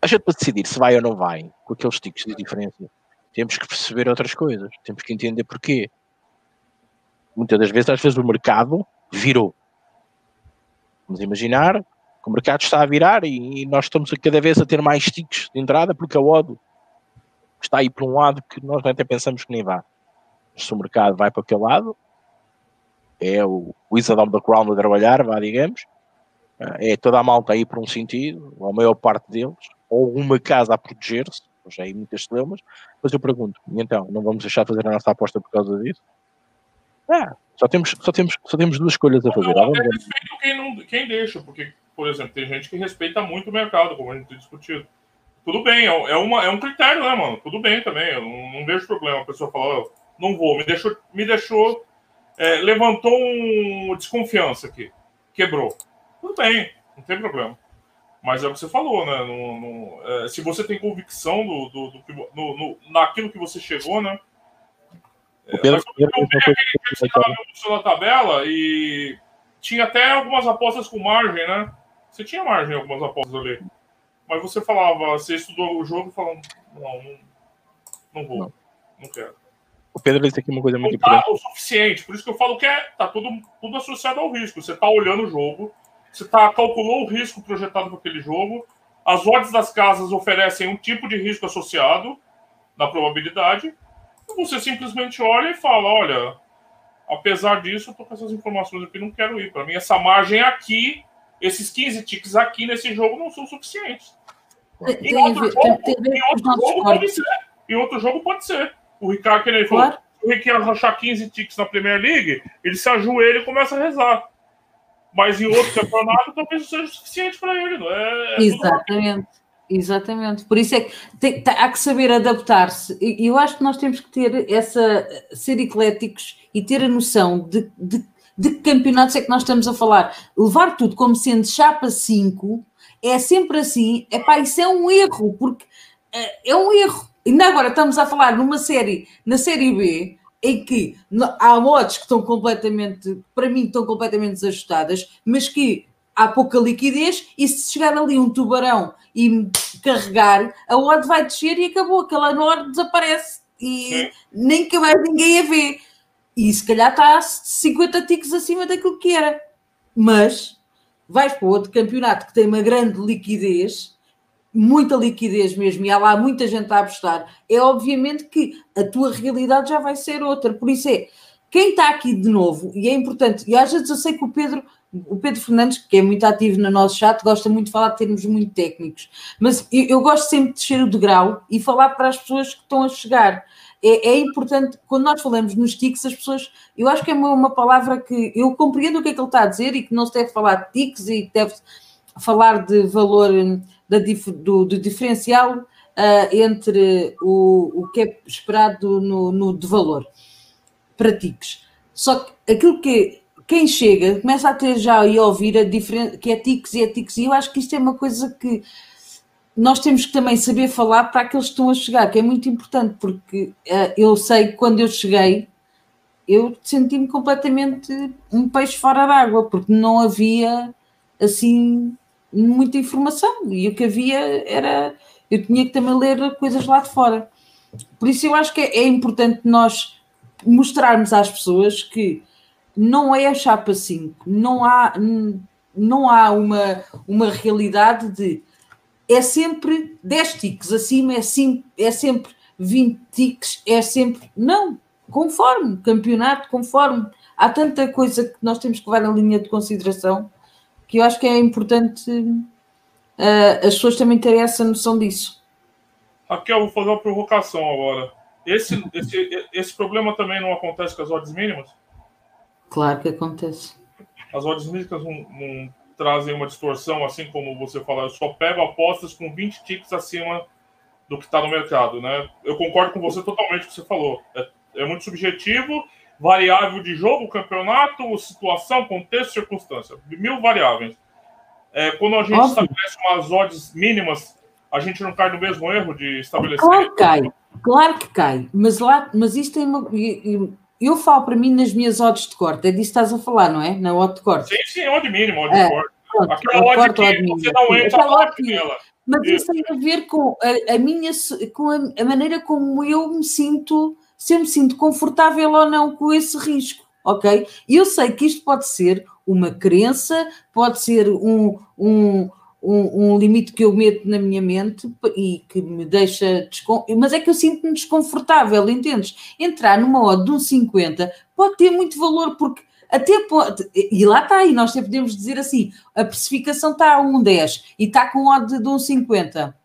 A gente para decidir se vai ou não vai, com aqueles ticks de diferença, temos que perceber outras coisas. Temos que entender porquê. Muitas das vezes, às vezes, o mercado virou. Vamos imaginar o mercado está a virar e, e nós estamos a cada vez a ter mais ticks de entrada porque a ODO está aí por um lado que nós até pensamos que nem vá. Se o mercado vai para aquele lado, é o Wizard of the Crown a trabalhar, vá, digamos, é toda a malta aí por um sentido, ou a maior parte deles, ou uma casa a proteger-se, já aí muitas celebras, mas eu pergunto, então, não vamos deixar de fazer a nossa aposta por causa disso? Ah, só temos, só temos, só temos duas escolhas a fazer. Eu respeito quem, não, quem deixa, porque por exemplo, tem gente que respeita muito o mercado, como a gente tem discutido. Tudo bem, é, é, uma, é um critério, né, mano? Tudo bem também, eu não, não vejo problema. A pessoa falar, oh, não vou, me deixou, me deixou é, levantou uma desconfiança aqui, quebrou. Tudo bem, não tem problema. Mas é o que você falou, né? No, no, é, se você tem convicção do, do, do no, no, naquilo que você chegou, né? É, mas eu, na tabela e tinha até algumas apostas com margem, né? Você tinha margem em algumas apostas ali. Mas você falava, você estudou o jogo falando, não, não, não vou, não, não quero. O Pedro disse aqui uma coisa muito tá o suficiente, por isso que eu falo que é, tá tudo, tudo associado ao risco. Você tá olhando o jogo, você tá, calculou o risco projetado para aquele jogo, as odds das casas oferecem um tipo de risco associado na probabilidade, você simplesmente olha e fala, olha, apesar disso, eu tô com essas informações aqui, não quero ir. Para mim, essa margem aqui, esses 15 ticks aqui nesse jogo não são suficientes. Em outro jogo, em outro jogo pode ser. Em outro jogo pode ser. O Ricardo, que ele falou, claro. se o Ricardo achar 15 ticks na Premier League, ele se ajoelha e começa a rezar. Mas em outro campeonato talvez seja suficiente para ele, não é? é Exatamente. Exatamente, por isso é que tem, há que saber adaptar-se. E eu acho que nós temos que ter essa, ser ecléticos e ter a noção de, de, de que campeonatos é que nós estamos a falar. Levar tudo como sendo chapa 5 é sempre assim, é pá, isso é um erro, porque é, é um erro. Ainda agora estamos a falar numa série, na série B, em que há modos que estão completamente, para mim, estão completamente desajustadas, mas que há pouca liquidez e se chegar ali um tubarão e carregar, a odd vai descer e acabou, aquela odd desaparece e nem que mais ninguém a vê. E se calhar está 50 ticos acima daquilo que era. Mas vais para outro campeonato que tem uma grande liquidez, muita liquidez mesmo, e há lá muita gente a apostar, é obviamente que a tua realidade já vai ser outra. Por isso é, quem está aqui de novo, e é importante, e às vezes eu sei que o Pedro, o Pedro Fernandes, que é muito ativo no nosso chat, gosta muito de falar de termos muito técnicos, mas eu, eu gosto sempre de descer o degrau e falar para as pessoas que estão a chegar é, é, importante, quando nós falamos nos tics, as pessoas, eu acho que é uma, uma, palavra que eu compreendo o que é que ele está a dizer e que não se deve falar de tics e deve falar de valor da, do, do diferencial uh, entre o, o que é esperado no, no, de valor para tics. Só que aquilo que quem chega começa a ter já e ouvir a diferença que é tics e é tics, e eu acho que isto é uma coisa que nós temos que também saber falar para aqueles que estão a chegar, que é muito importante, porque uh, eu sei que quando eu cheguei, eu senti-me completamente um peixe fora d'água, porque não havia assim muita informação e o que havia era eu tinha que também ler coisas lá de fora. Por isso eu acho que é, é importante nós mostrarmos às pessoas que não é a chapa 5, não há, não há uma, uma realidade de é sempre 10 tiques, acima é, sim, é sempre 20 tiques, é sempre. Não, conforme, campeonato, conforme. Há tanta coisa que nós temos que levar na linha de consideração que eu acho que é importante uh, as pessoas também terem essa noção disso. Raquel, vou fazer uma provocação agora. Esse, esse, esse problema também não acontece com as odds mínimas? Claro que acontece. As odds mínimas não, não trazem uma distorção, assim como você falou, eu só pego apostas com 20 ticks acima do que está no mercado, né? Eu concordo com você totalmente com o que você falou. É, é, muito subjetivo, variável de jogo, campeonato, situação, contexto, circunstância. Mil variáveis. É, quando a gente Óbvio. estabelece umas odds mínimas, a gente não cai no mesmo erro de estabelecer. Claro que cai, claro que cai. Mas, lá, mas isto tem uma. Eu falo para mim nas minhas odds de corte, é disso que estás a falar, não é? Na odd de corte. Sim, sim, odd mínimo, odd é, de corte. Pronto, Aquela odd que você não entra nela. Mas isso tem a ver com a, a minha com a, a, maneira como eu me sinto, se eu me sinto confortável ou não com esse risco, ok? E eu sei que isto pode ser uma crença, pode ser um, um um, um, limite que eu meto na minha mente e que me deixa. Mas é que eu sinto-me desconfortável, entendes? Entrar numa odd de um 50 pode ter muito valor, porque até pode. E lá está, e nós até podemos dizer assim: a precificação está a um 10 e está com odd de um 50.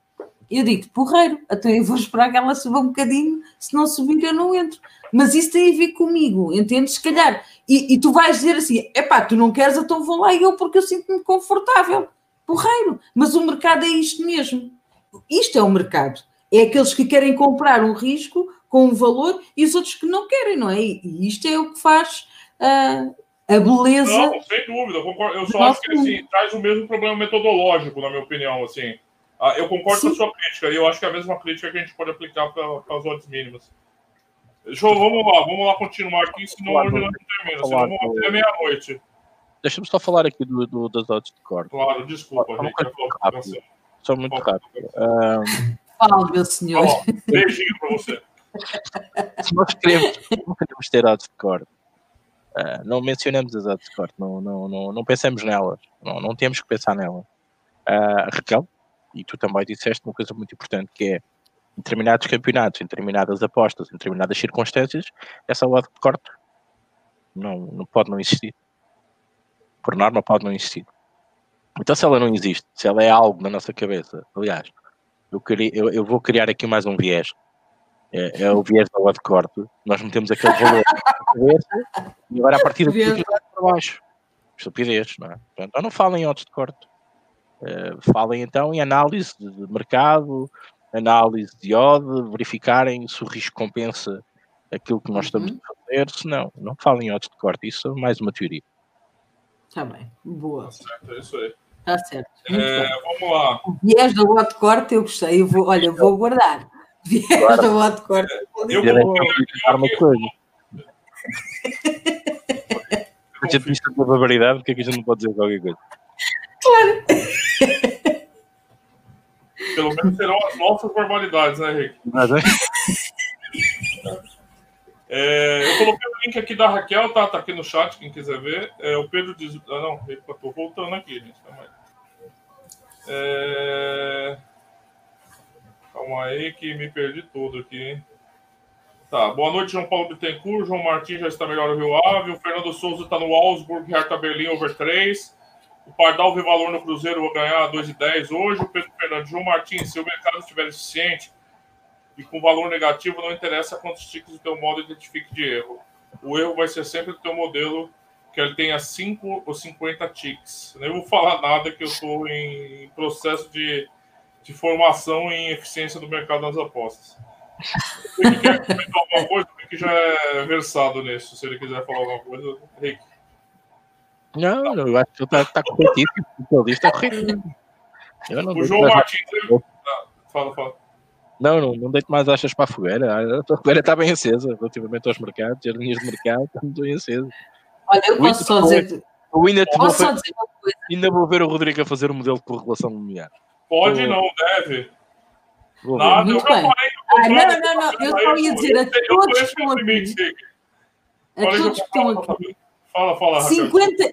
Eu digo, porreiro, então eu vou esperar que ela suba um bocadinho, se não subir eu não entro. Mas isso tem a ver comigo, entendes? Se calhar. E, e tu vais dizer assim: epá, tu não queres, então vou lá eu porque eu sinto-me confortável porreiro. Mas o mercado é isto mesmo. Isto é o mercado. É aqueles que querem comprar um risco com um valor e os outros que não querem, não é? E isto é o que faz uh, a beleza. Não, sem dúvida, eu só acho que assim, traz o mesmo problema metodológico, na minha opinião. Assim. Ah, eu concordo Sim. com a sua crítica, e eu acho que é a mesma crítica que a gente pode aplicar para, para as odds mínimas. Deixa eu, vamos lá, vamos lá continuar aqui, senão hoje não termina, senão vamos até meia-noite. Deixa-me só falar aqui do, do, das odds de corte. Claro, desculpa, Só gente. muito rápido. Só muito rápido. Fala, meu senhor. Beijinho para você. Se nós queremos, não queremos ter odds de corte, uh, não mencionamos as odds de corte, não, não, não, não pensamos nelas, não, não temos que pensar nelas. Uh, Raquel, e tu também disseste uma coisa muito importante que é em determinados campeonatos, em determinadas apostas, em determinadas circunstâncias, essa odd de corte não, não pode não existir. Por norma, pode não existir. Então, se ela não existe, se ela é algo na nossa cabeça, aliás, eu, queria, eu, eu vou criar aqui mais um viés. É, é o viés da de corte. Nós metemos aquele valor na cabeça e agora a partir daqui vai para baixo. Estupidez, não é? Então, não falem em odds de corte. Uh, falem então em análise de mercado, análise de odd, verificarem se o risco compensa aquilo que nós estamos uhum. a fazer, se não, não falem em odds de corte, isso é mais uma teoria. Está bem, boa. Tá certo, é isso aí. Está certo. É, vamos lá. O viés do de corte eu gostei, eu vou, olha, vou guardar. Viés claro. do de corte. Eu vou guardar uma coisa. A gente diz tanta barbaridade, porque é que a gente não pode dizer qualquer coisa? Claro. Pelo menos serão as nossas barbaridades, né, Henrique? É, eu coloquei o link aqui da Raquel, tá? Tá aqui no chat, quem quiser ver. É, o Pedro diz. Ah, não, eu tô voltando aqui, gente. Calma aí. É... Calma aí, que me perdi todo aqui, hein? Tá, boa noite, João Paulo Bittencourt. João Martins já está melhor no Rio Ave. O Fernando Souza está no Augsburg, Hertha Berlim over 3. O Pardal vê valor no Cruzeiro, vou ganhar 2,10 hoje. O Pedro Fernandes, João Martins, se o mercado estiver eficiente e com valor negativo, não interessa quantos tickets o teu modo identifique de erro. O erro vai ser sempre o teu modelo que ele tenha 5 ou 50 ticks. Nem vou falar nada que eu estou em processo de, de formação em eficiência do mercado das apostas. Se quer comentar alguma coisa, o Rick já é versado nisso. Se ele quiser falar alguma coisa, Rick. Não, não, eu acho que está tá corretíssimo. O que está correto. O João Martins. Fala, fala. Não, não, não deito mais achas para a fogueira. A fogueira está bem acesa relativamente aos mercados. As linhas de mercado estão bem acesas. Olha, eu posso só dizer. Eu ainda, posso só dizer uma coisa. ainda vou ver o Rodrigo a fazer o um modelo de correlação linear. Pode, Tô... não, deve. Nada, Muito bem. Ah, não, não, não. Eu só ia dizer a todos que estão aqui. A todos que estão aqui. Fala, fala, 50,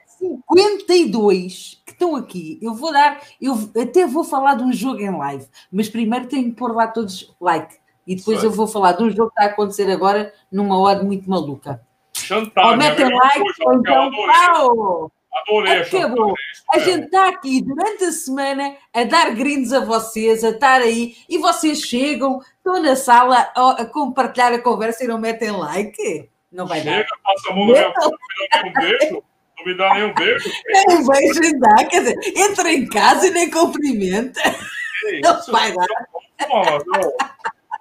52 que estão aqui. Eu vou dar, eu até vou falar de um jogo em live, mas primeiro tenho que pôr lá todos like. E depois eu vou falar de um jogo que está a acontecer agora numa hora muito maluca. Chantagem. Ou metem like, coisa, ou então pau! Adorei Acabou. A gente está aqui durante a semana a dar grinds a vocês, a estar aí, e vocês chegam, estão na sala a, a compartilhar a conversa e não metem like. Não vai Chega, dar. passa a mão na minha boca, não me dá um beijo. Não me dá nenhum beijo. Nem um beijo dá, quer dizer, entra em casa e nem cumprimenta. Que não isso? vai dar. Mano,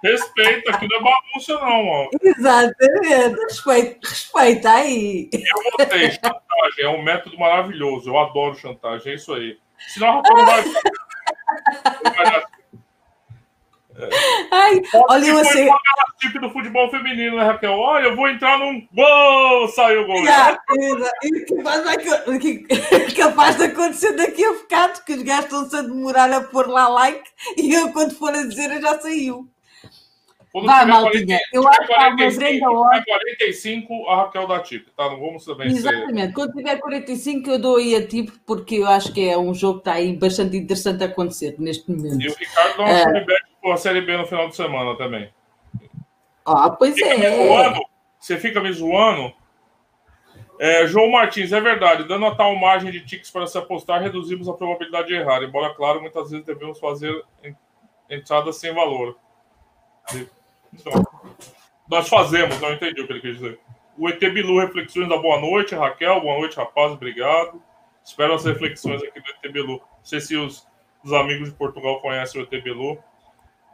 respeita, aqui não é bagunça, não, mano. Exatamente, respeita, respeita aí. Eu gostei, chantagem, é um método maravilhoso. Eu adoro chantagem, é isso aí. Senão Rafa não vai. Ai, olha você. tipo do futebol feminino, né, Raquel? Olha, eu vou entrar num gol, saiu o gol. Yeah, e que capaz de acontecer daqui a bocado, que os gajos estão-se a demorar a pôr lá like e eu, quando for a dizer, já saiu. Quando Vai, Maltinha, eu acho que há uma grande hora. 45, a Raquel dá tip, tá? Não vamos também Exatamente, ser... quando tiver 45, eu dou aí a tip, porque eu acho que é um jogo que está aí bastante interessante a acontecer neste momento. E o Ricardo dá um é... feedback com a Série B no final de semana também. Ah, pois fica é. Zoando, você fica me zoando. É, João Martins, é verdade. Dando a tal margem de tics para se apostar, reduzimos a probabilidade de errar. Embora, claro, muitas vezes devemos fazer entradas sem valor. Então, nós fazemos, não entendi o que ele quis dizer. O ET Bilu, reflexões da boa noite, Raquel. Boa noite, rapaz, obrigado. Espero as reflexões aqui do ET Bilu. Não sei se os, os amigos de Portugal conhecem o ET Bilu.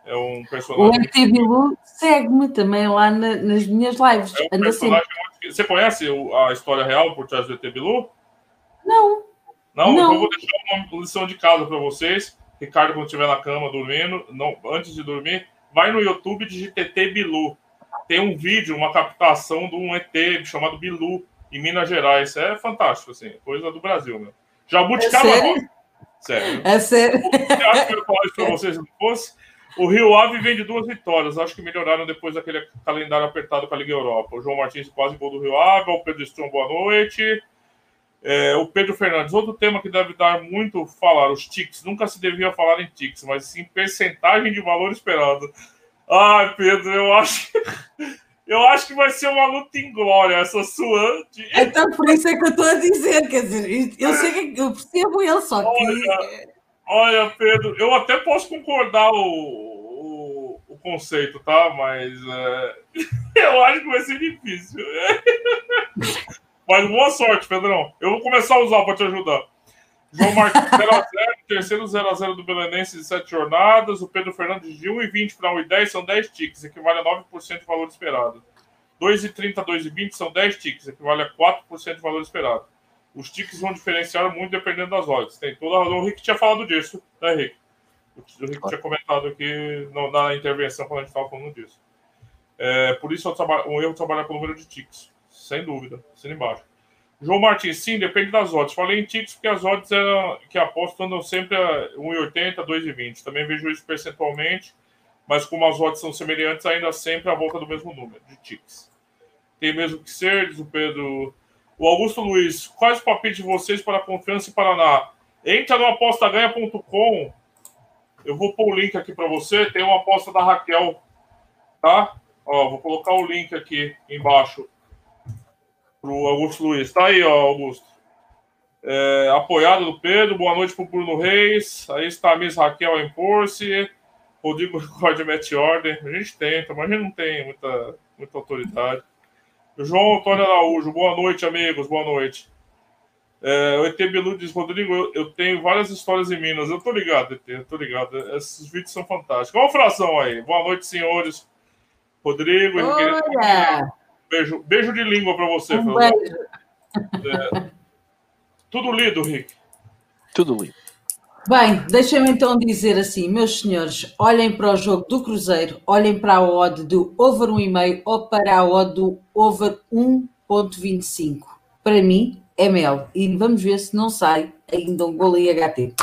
É um personagem. O ET Bilu segue-me também lá na, nas minhas lives. É um personagem muito... Você conhece a história real por trás do ET Bilu? Não. Não? Não. Então eu vou deixar uma lição de casa para vocês. Ricardo, quando estiver na cama dormindo, não, antes de dormir, vai no YouTube de ET Bilu. Tem um vídeo, uma captação de um ET chamado Bilu. em Minas Gerais. É fantástico, assim, coisa do Brasil, né? Jabuticaba é sério? sério. É sério. Acho que eu falar isso para vocês não fosse. O Rio Ave vem de duas vitórias. Acho que melhoraram depois daquele calendário apertado com a Liga Europa. O João Martins quase gol do Rio Ave. O Pedro Strom, boa noite. É, o Pedro Fernandes, outro tema que deve dar muito falar, os tics. Nunca se devia falar em tics, mas sim percentagem de valor esperado. Ai, Pedro, eu acho. Eu acho que vai ser uma luta em glória, essa sua. De... Então, por isso é que eu estou a dizer, quer dizer, eu sei que eu percebo ele, só que. Olha, olha Pedro, eu até posso concordar o, o, o conceito, tá? Mas é, eu acho que vai ser difícil. Mas boa sorte, Pedrão. Eu vou começar a usar para te ajudar. João Martins 0x0, terceiro 0x0 do Belenense de 7 jornadas. O Pedro Fernandes de 1,20 para 1,10 são 10 tiques, equivale a 9% de valor esperado. 2,30 a 2,20 são 10 tiques, equivale a 4% de valor esperado. Os tiques vão diferenciar muito dependendo das odds. Tem toda a razão. O Rick tinha falado disso, né, Rick? O Rick tinha comentado aqui na intervenção quando a gente estava falando disso. É, por isso, um erro trabalhar com o número de tiques sem dúvida, assina embaixo. João Martins, sim, depende das odds. Falei em Tix porque as odds eram, que aposto andam sempre a 1,80, 2,20. Também vejo isso percentualmente, mas como as odds são semelhantes, ainda sempre a volta do mesmo número de Tix. Tem mesmo que ser, diz o Pedro. O Augusto Luiz, quais os palpites de vocês para a Confiança e Paraná? Entra no apostaganha.com. Eu vou pôr o link aqui para você. Tem uma aposta da Raquel, tá? Ó, vou colocar o link aqui embaixo pro Augusto Luiz. Tá aí, ó, Augusto. É, apoiado do Pedro, boa noite pro Bruno Reis. Aí está a Miss Raquel em Porce. Rodrigo Recorde mete ordem. A gente tenta, mas a gente não tem muita, muita autoridade. João Antônio Araújo, boa noite, amigos, boa noite. É, o ET Bilu diz, Rodrigo, eu, eu, tenho várias histórias em Minas. Eu tô ligado, ET, eu tô ligado. Esses vídeos são fantásticos. Qual a fração aí? Boa noite, senhores. Rodrigo, Olha! Beijo, beijo de língua para você, um beijo. É, tudo lido, Rick. Tudo lido. Bem, deixem-me então dizer assim, meus senhores, olhem para o jogo do Cruzeiro, olhem para a odd do over 1,5 ou para a odd do over 1,25. Para mim, é mel. E vamos ver se não sai ainda um gol em HT.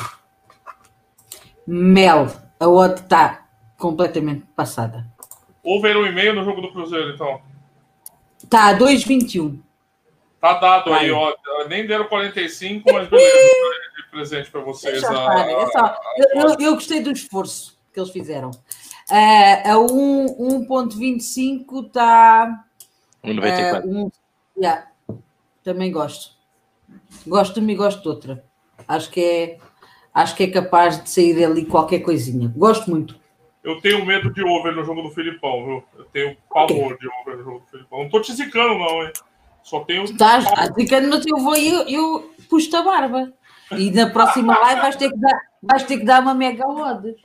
Mel. A odd está completamente passada. Over 1,5 no jogo do Cruzeiro, então. Tá, 2,21. Tá dado aí, ó. Nem deram 45, mas beleza. Presente para vocês. A, a, é só, eu, eu, gostei do esforço que eles fizeram. Uh, a 1,25 está. 1,94. Uh, um, yeah, também gosto. Gosto de uma e gosto de outra. Acho que é, acho que é capaz de sair ali qualquer coisinha. Gosto muito. Eu tenho medo de over no jogo do Filipão, viu? Eu tenho pavor de over no jogo do Filipão. Não tô te zicando, não, hein? Só tenho. Estás tá zicando, mas eu vou e eu, eu puxo a barba. E na próxima live vais ter que dar, vais ter que dar uma mega odd.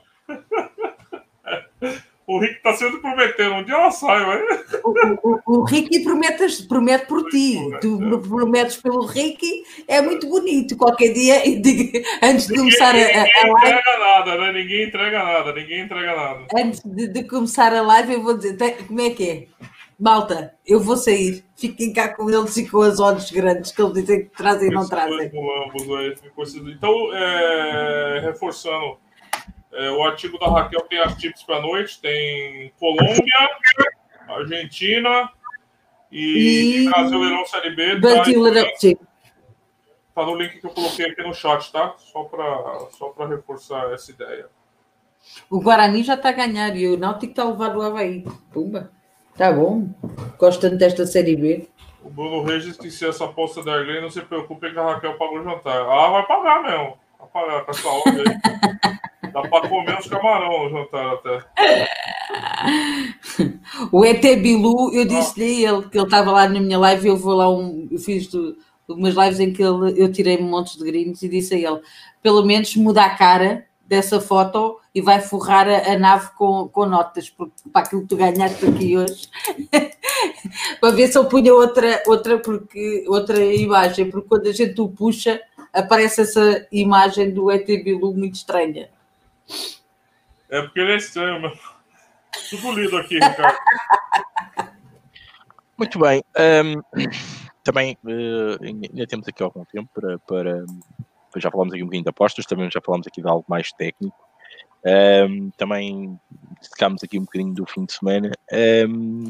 O Rick está sempre prometendo, um dia ela sai, vai. O, o, o Ricky promete, promete por ti. Tu prometes pelo Ricky, é muito bonito. Qualquer dia, antes de começar ninguém, a, a, live. Ninguém entrega nada, né? Ninguém entrega nada, ninguém entrega nada. Antes de, de começar a live, eu vou dizer: como é que é? Malta, eu vou sair. Fiquem cá com eles e com as olhos grandes que eles dizem que trazem e não trazem. Então, é, reforçando é, o artigo da Raquel tem as tips para noite, tem Colômbia, Argentina e, e... Brasileirão Série B. Brasileirão, tá, sim. Tá no link que eu coloquei aqui no chat, tá? Só para só reforçar essa ideia. O Guarani já está a ganhar e o Náutico está a levar o Havaí. Pumba. Tá bom. Gosto tanto desta Série B. O Bruno Regis disse se essa aposta da Arlene, não se preocupe que a Raquel pagou o jantar. Ah, vai pagar mesmo. Vai pagar com essa onda aí. Dá para comer uns camarão no jantar até. o ET Bilu, eu disse-lhe ele que ele estava lá na minha live, eu vou lá um, eu fiz do, umas lives em que ele, eu tirei um monte de gringos e disse a ele, pelo menos muda a cara dessa foto e vai forrar a, a nave com, com notas porque, para aquilo que tu ganhaste aqui hoje para ver se eu punha outra, outra, porque, outra imagem, porque quando a gente o puxa aparece essa imagem do ET Bilu muito estranha. É porque ele é estranho, mas tudo lido aqui, Ricardo. Muito bem. Um, também uh, ainda temos aqui algum tempo para, para, já falámos aqui um bocadinho de apostas, também já falámos aqui de algo mais técnico. Um, também dedicámos aqui um bocadinho do fim de semana. Um,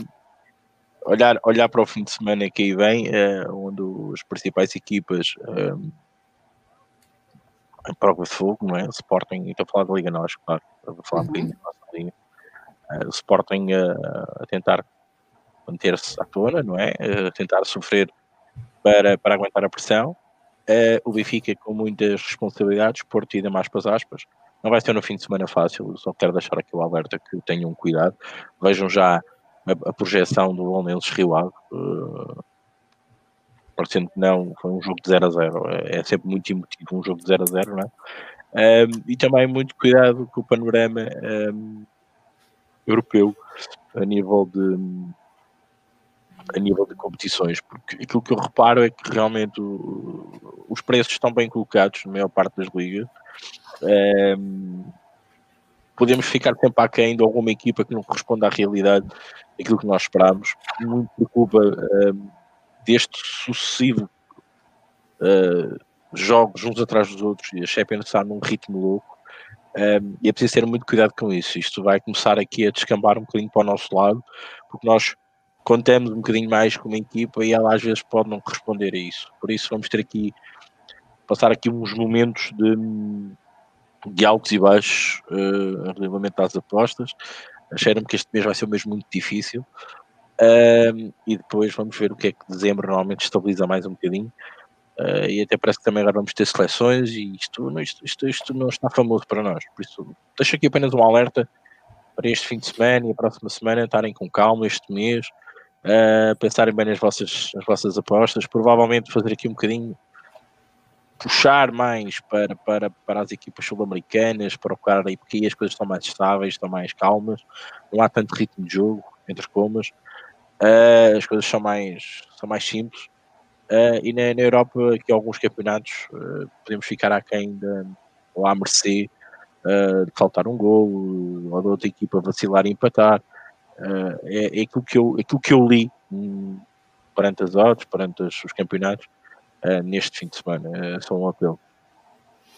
olhar, olhar para o fim de semana que aí vem, uh, onde as principais equipas um, em prova de fogo, não é? O Sporting, estou a falar da Liga Nós, claro, vou falar um bocadinho da nossa Liga. Uh, o Sporting uh, a tentar manter-se à tona, não é? A tentar sofrer para, para aguentar a pressão. O Benfica com muitas responsabilidades, Porto ainda mais para as aspas. Não vai ser no fim de semana fácil, só quero deixar aqui o alerta que tenham cuidado. Vejam já a, a projeção do Olmenses Rio Ave. Uh, parecendo que não, foi um jogo de 0 a 0. É, é sempre muito emotivo um jogo de 0 a 0, não é? Um, e também muito cuidado com o panorama um, europeu a nível de a nível de competições, porque aquilo que eu reparo é que realmente o, os preços estão bem colocados na maior parte das ligas. Um, podemos ficar sempre aquém de alguma equipa que não corresponde à realidade daquilo que nós esperamos. Muito por culpa um, deste sucessivo uh, jogos uns atrás dos outros e a Champions está num ritmo louco. Um, e é preciso ter muito cuidado com isso. Isto vai começar aqui a descambar um bocadinho para o nosso lado, porque nós contamos um bocadinho mais com uma equipa e ela às vezes pode não corresponder a isso. Por isso vamos ter aqui passar aqui uns momentos de, de altos e baixos uh, relativamente às apostas. Acharam que este mês vai ser um mês muito difícil. Uh, e depois vamos ver o que é que dezembro normalmente estabiliza mais um bocadinho. Uh, e até parece que também agora vamos ter seleções e isto, isto, isto, isto não está famoso para nós. Por isso, deixo aqui apenas um alerta para este fim de semana e a próxima semana estarem com calma este mês, uh, pensarem bem nas vossas, nas vossas apostas, provavelmente fazer aqui um bocadinho, puxar mais para, para, para as equipas sul-americanas, para o aí, porque aí as coisas estão mais estáveis, estão mais calmas, não há tanto ritmo de jogo, entre comas, uh, as coisas são mais, são mais simples. Uh, e na, na, Europa, aqui alguns campeonatos, uh, podemos ficar aquém da, ou à mercê de faltar um gol, ou da outra equipa vacilar e empatar. É, é, aquilo, que eu, aquilo que eu li um, perante as odds, perante os, os campeonatos, uh, neste fim de semana. É só um apelo.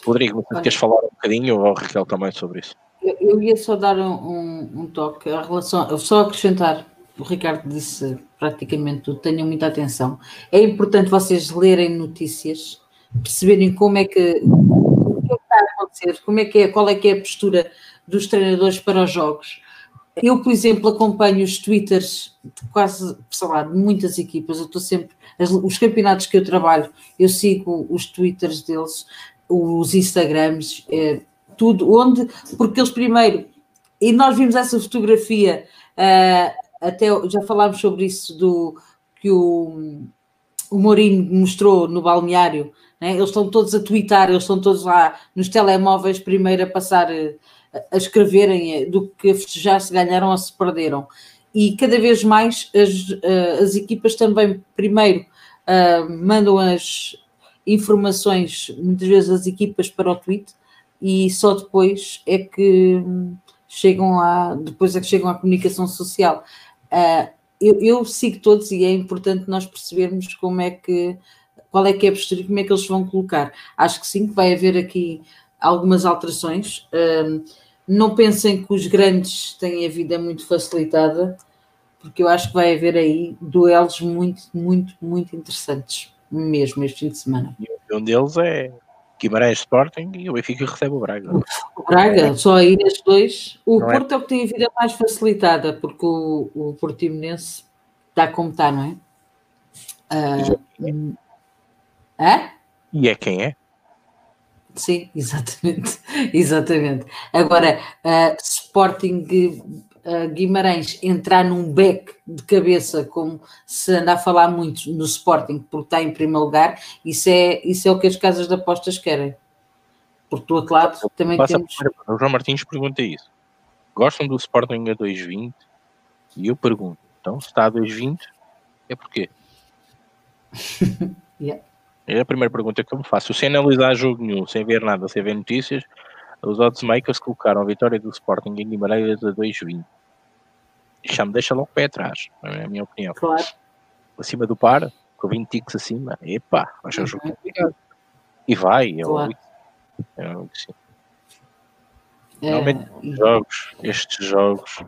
Rodrigo, não queres falar um bocadinho ou Raquel também sobre isso? Eu, eu ia só dar um, um, toque a relação, só acrescentar, o Ricardo disse praticamente tudo, tenham muita atenção. É importante vocês lerem notícias, perceberem como é que o que, é que está a acontecer, como é que é, qual é que é a postura dos treinadores para os jogos eu, por exemplo, acompanho os twitters de quase, sei lá, de muitas equipas. Eu estou sempre. Os campeonatos que eu trabalho, eu sigo os twitters deles, os Instagrams, é, tudo, onde. Porque eles primeiro. E nós vimos essa fotografia, uh, até já falámos sobre isso, do que o, o Mourinho mostrou no balneário. Né? Eles estão todos a twittar, eles estão todos lá nos telemóveis, primeiro a passar. Uh, a escreverem eh, do que a festejar se ganharam ou se perderam. E cada vez mais as, eh, as equipas também, primeiro, uh, mandam as informações, muitas vezes as equipas para o tweet, e só depois é que chegam a depois é que chegam à comunicação social. Uh, eu, eu, sigo todos e é importante nós percebermos como é que qual é que é a postura e como é que eles vão colocar. Acho que sim, que vai haver aqui algumas alterações. Uh, não pensem que os grandes têm a vida muito facilitada, porque eu acho que vai haver aí duelos muito, muito, muito interessantes, mesmo este fim de semana. E um deles é Guimarães Sporting e o Benfica recebe o Braga. O Braga, só aí estes dois. O não é? Porto é... é o que tem a vida mais facilitada, porque o, o Portimonense está como está, não é? É? E é quem é? Sim, exatamente. exatamente. Agora, uh, Sporting uh, Guimarães entrar num back de cabeça, como se anda a falar muito no Sporting, porque está em primeiro lugar, isso é, isso é o que as casas de apostas querem. Porque do outro lado também Passa temos. O João Martins pergunta isso. Gostam do Sporting a 2,20? E eu pergunto, então se está a 2,20 é porquê? yeah. É a primeira pergunta que eu me faço. Sem analisar jogo nenhum, sem ver nada, sem ver notícias, os oddsmakers colocaram a vitória do Sporting em Guimarães a 2,20. Já me deixa logo o pé atrás, é a minha opinião. Claro. Acima do par, com 20 ticks acima, epá, vai ser um jogo complicado. E vai, é claro. é óbvio que sim. É... Normalmente, jogos, estes jogos,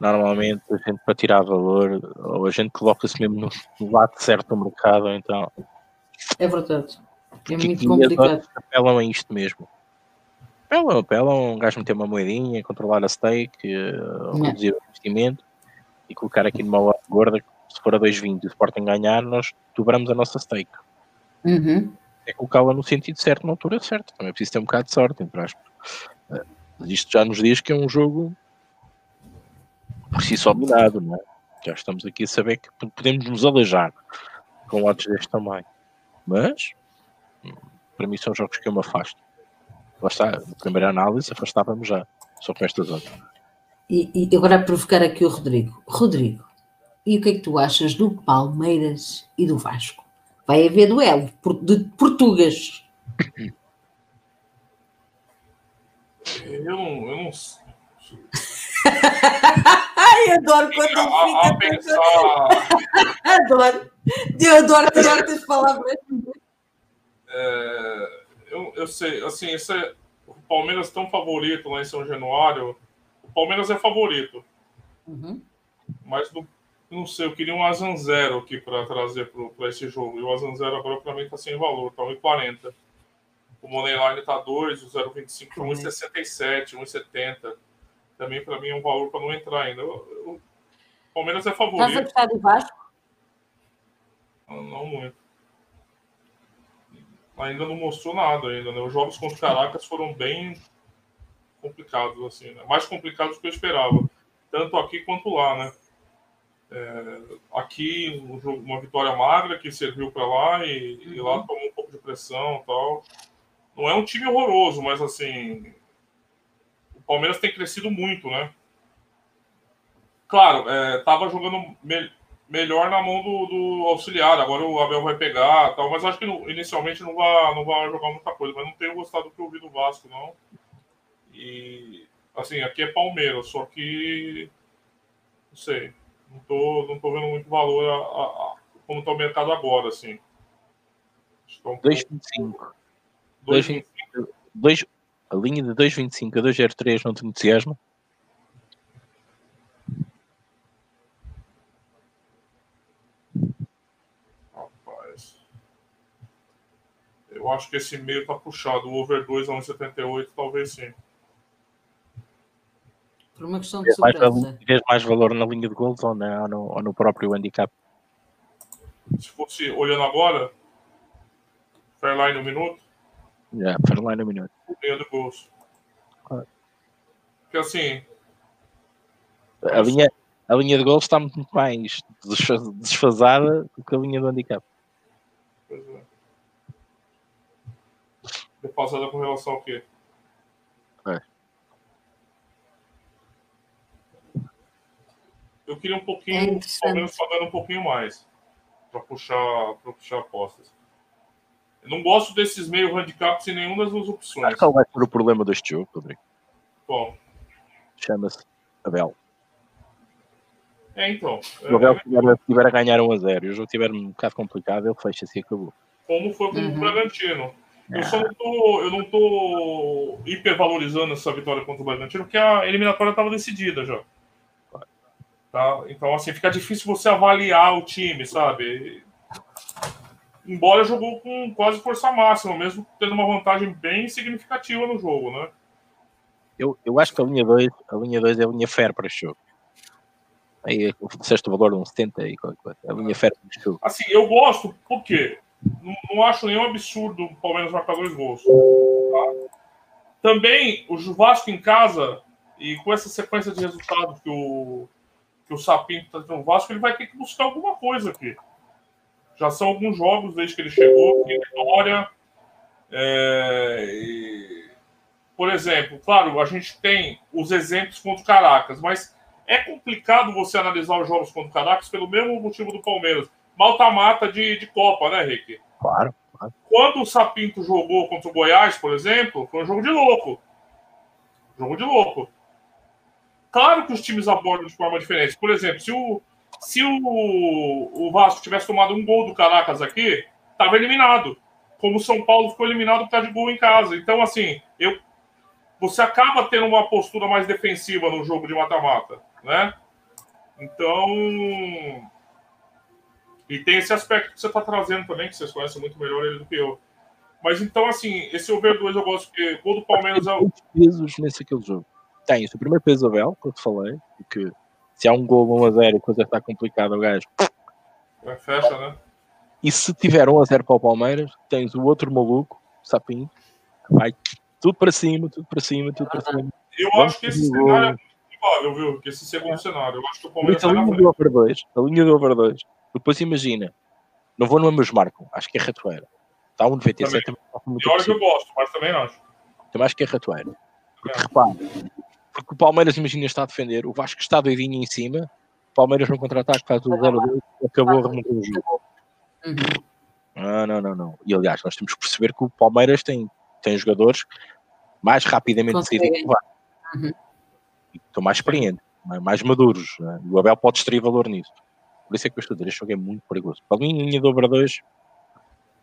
normalmente a gente para tirar valor, ou a gente coloca-se mesmo no, no lado certo do mercado, então. É verdade. É muito complicado. Apelam a isto mesmo. Apelam, apelam, um gajo meter uma moedinha, controlar a stake, eh, reduzir o investimento e colocar aqui numa hora gorda, se for a 2,20 e o Sporting ganhar, nós dobramos a nossa stake. Uhum. É colocá-la no sentido certo, na altura certa. Também é preciso ter um bocado de sorte, entre aspas. Eh, mas isto já nos diz que é um jogo por si só minado, não é? Já estamos aqui a saber que podemos nos alejar com odds deste tamanho. Mas, para mim, são jogos que eu me afasto. Lá está, na primeira análise, afastávamos já, só com estas outras. E, e agora a provocar aqui o Rodrigo. Rodrigo, e o que é que tu achas do Palmeiras e do Vasco? Vai haver duelo de português. Eu não, eu não sei. Ai, adoro quando a, a pensar... adoro. Eu adoro tirar as palavras. É, eu, eu sei, assim, esse é, o Palmeiras tão favorito lá em São Januário. O Palmeiras é favorito. Uhum. Mas não, não sei, eu queria um Azan Zero aqui para trazer para esse jogo. E o Azan Zero agora para mim está sem valor, está 1,40. O Moneyline está 2, o 0,25 está 1,67, 1,70. Também para mim é um valor para não entrar ainda. O Palmeiras é favorito. Estás a gostar Vasco? Não, não muito ainda não mostrou nada ainda, né? Os jogos contra o Caracas foram bem complicados, assim, né? Mais complicados do que eu esperava. Tanto aqui quanto lá, né? É, aqui, um uma vitória magra que serviu para lá e, e, lá uhum. tomou um pouco de pressão tal. Não é um time horroroso, mas assim. Palmeiras tem crescido muito, né? Claro, é, tava jogando me melhor na mão do, do, auxiliar. Agora o Abel vai pegar tal, mas acho que inicialmente não vai, não vai jogar muita coisa. Mas não tenho gostado do que eu vi do Vasco, não. E assim, aqui é Palmeiras, só que não sei, não tô, não tô vendo muito valor a, a, a como está o mercado agora, assim. 2,25. 2,25. A linha de 2,25 a 2,03 não te entusiasma? Eu acho que esse meio tá puxado. O over 2 a 1,78 talvez sim. Por uma questão de surpresa. Vês mais valor na linha de gols ou, na, ou, no, ou no próprio handicap? Se fosse olhando agora, Fairline no minuto? É, yeah, Fairline no minuto. Linha de gols. Ah. Porque assim. A linha, a linha de gols está muito mais desfasada do que a linha do handicap. Pois é. Defasada com relação ao quê? É. Eu queria um pouquinho, é pelo menos pagando um pouquinho mais para puxar, pra puxar apostas. Eu não gosto desses meio handicaps em nenhuma das duas opções. Qual vai ser o problema deste jogo, Rodrigo? Qual? Chama-se Abel. É, então. Se o Abel estiver a ganhar 1 a 0 e o jogo estiver um bocado complicado, ele fecha-se e acabou. Como foi com uhum. o Bragantino. Eu só não tô, eu não tô hipervalorizando essa vitória contra o Bragantino, porque a eliminatória estava decidida já. Tá? Então, assim, fica difícil você avaliar o time, sabe? Embora jogou com quase força máxima, mesmo tendo uma vantagem bem significativa no jogo, né? Eu, eu acho que a linha 2 a linha 2 é a linha fair para este jogo. Aí disseste o valor de um 70 e qualquer coisa. A linha fair para este jogo. Assim, eu gosto, por quê? não, não acho nenhum absurdo o Palmeiras marcar dois gols. Tá? Também o Vasco em casa, e com essa sequência de resultados que o, que o Sapinto está tendo no Vasco, ele vai ter que buscar alguma coisa aqui. Já são alguns jogos desde que ele chegou, vitória. É, e, por exemplo, claro, a gente tem os exemplos contra o Caracas, mas é complicado você analisar os jogos contra o Caracas pelo mesmo motivo do Palmeiras malta-mata de, de Copa, né, Rick? Claro, claro. Quando o Sapinto jogou contra o Goiás, por exemplo, foi um jogo de louco. Jogo de louco. Claro que os times abordam de forma diferente. Por exemplo, se o, se o, o Vasco tivesse tomado um gol do Caracas aqui, estava eliminado. Como o São Paulo ficou eliminado por causa de gol em casa. Então, assim, eu, você acaba tendo uma postura mais defensiva no jogo de mata-mata, né? Então. E tem esse aspecto que você está trazendo também, que vocês conhecem muito melhor ele do que eu. Mas então, assim, esse over 2 eu gosto que gol do Palmeiras é o. pesos nesse aquele jogo. Tem o primeiro peso do Abel, que eu te falei, porque se há um gol 1 a 0 a coisa está complicada, o gajo. É, fecha, né? E se tiver 1 a 0 para o Palmeiras, tens o outro maluco, o Sapinho, que vai tudo para cima, tudo para cima, tudo para cima. Eu Vamos acho que esse cenário é muito provável, viu? Que esse segundo é. cenário. Eu acho que o Palmeiras a linha do over 2, a linha do over 2. Depois imagina, não vou no ambos marcam, acho que é ratoeira. Está um 97 também. Pior que eu gosto, mas também acho. Também acho que é ratoeira. Porque é. repara, porque o Palmeiras imagina está a defender, o Vasco está doidinho em cima, o Palmeiras no contra-ataque faz o 0-2 acabou a remontar o jogo. Uhum. Ah, não, não, não. E aliás, nós temos que perceber que o Palmeiras tem, tem jogadores mais rapidamente decidem que o Vasco. Uhum. Estão mais experientes, mais maduros. Né? O Abel pode extrair valor nisso. Por isso é que eu estou a dizer, este jogo é muito perigoso. Para mim, linha over 2,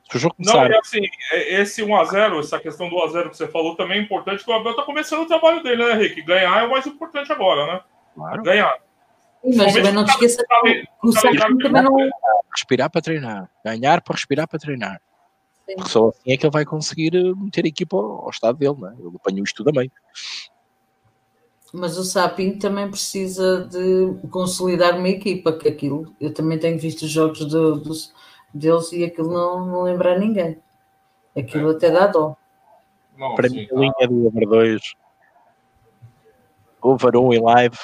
se o jogo começar... Não, e assim, é, esse 1x0, essa questão do 1x0 que você falou também é importante, que o Abel está começando o trabalho dele, né, Henrique? Ganhar é o mais importante agora, né? Claro. Ganhar. Mas também não te esqueça que o Sérgio também não... Respirar para treinar. Ganhar para respirar para treinar. Sim. Porque só assim é que ele vai conseguir eh, meter a equipa ao, ao estado dele, né? Ele apanhou isto também. Mas o Sapinho também precisa de consolidar uma equipa, que aquilo, eu também tenho visto os jogos do, dos, deles e aquilo não, não lembra ninguém. Aquilo é. até dá dó. Não, Para sim, mim, a linha do over 2, over 1 em live.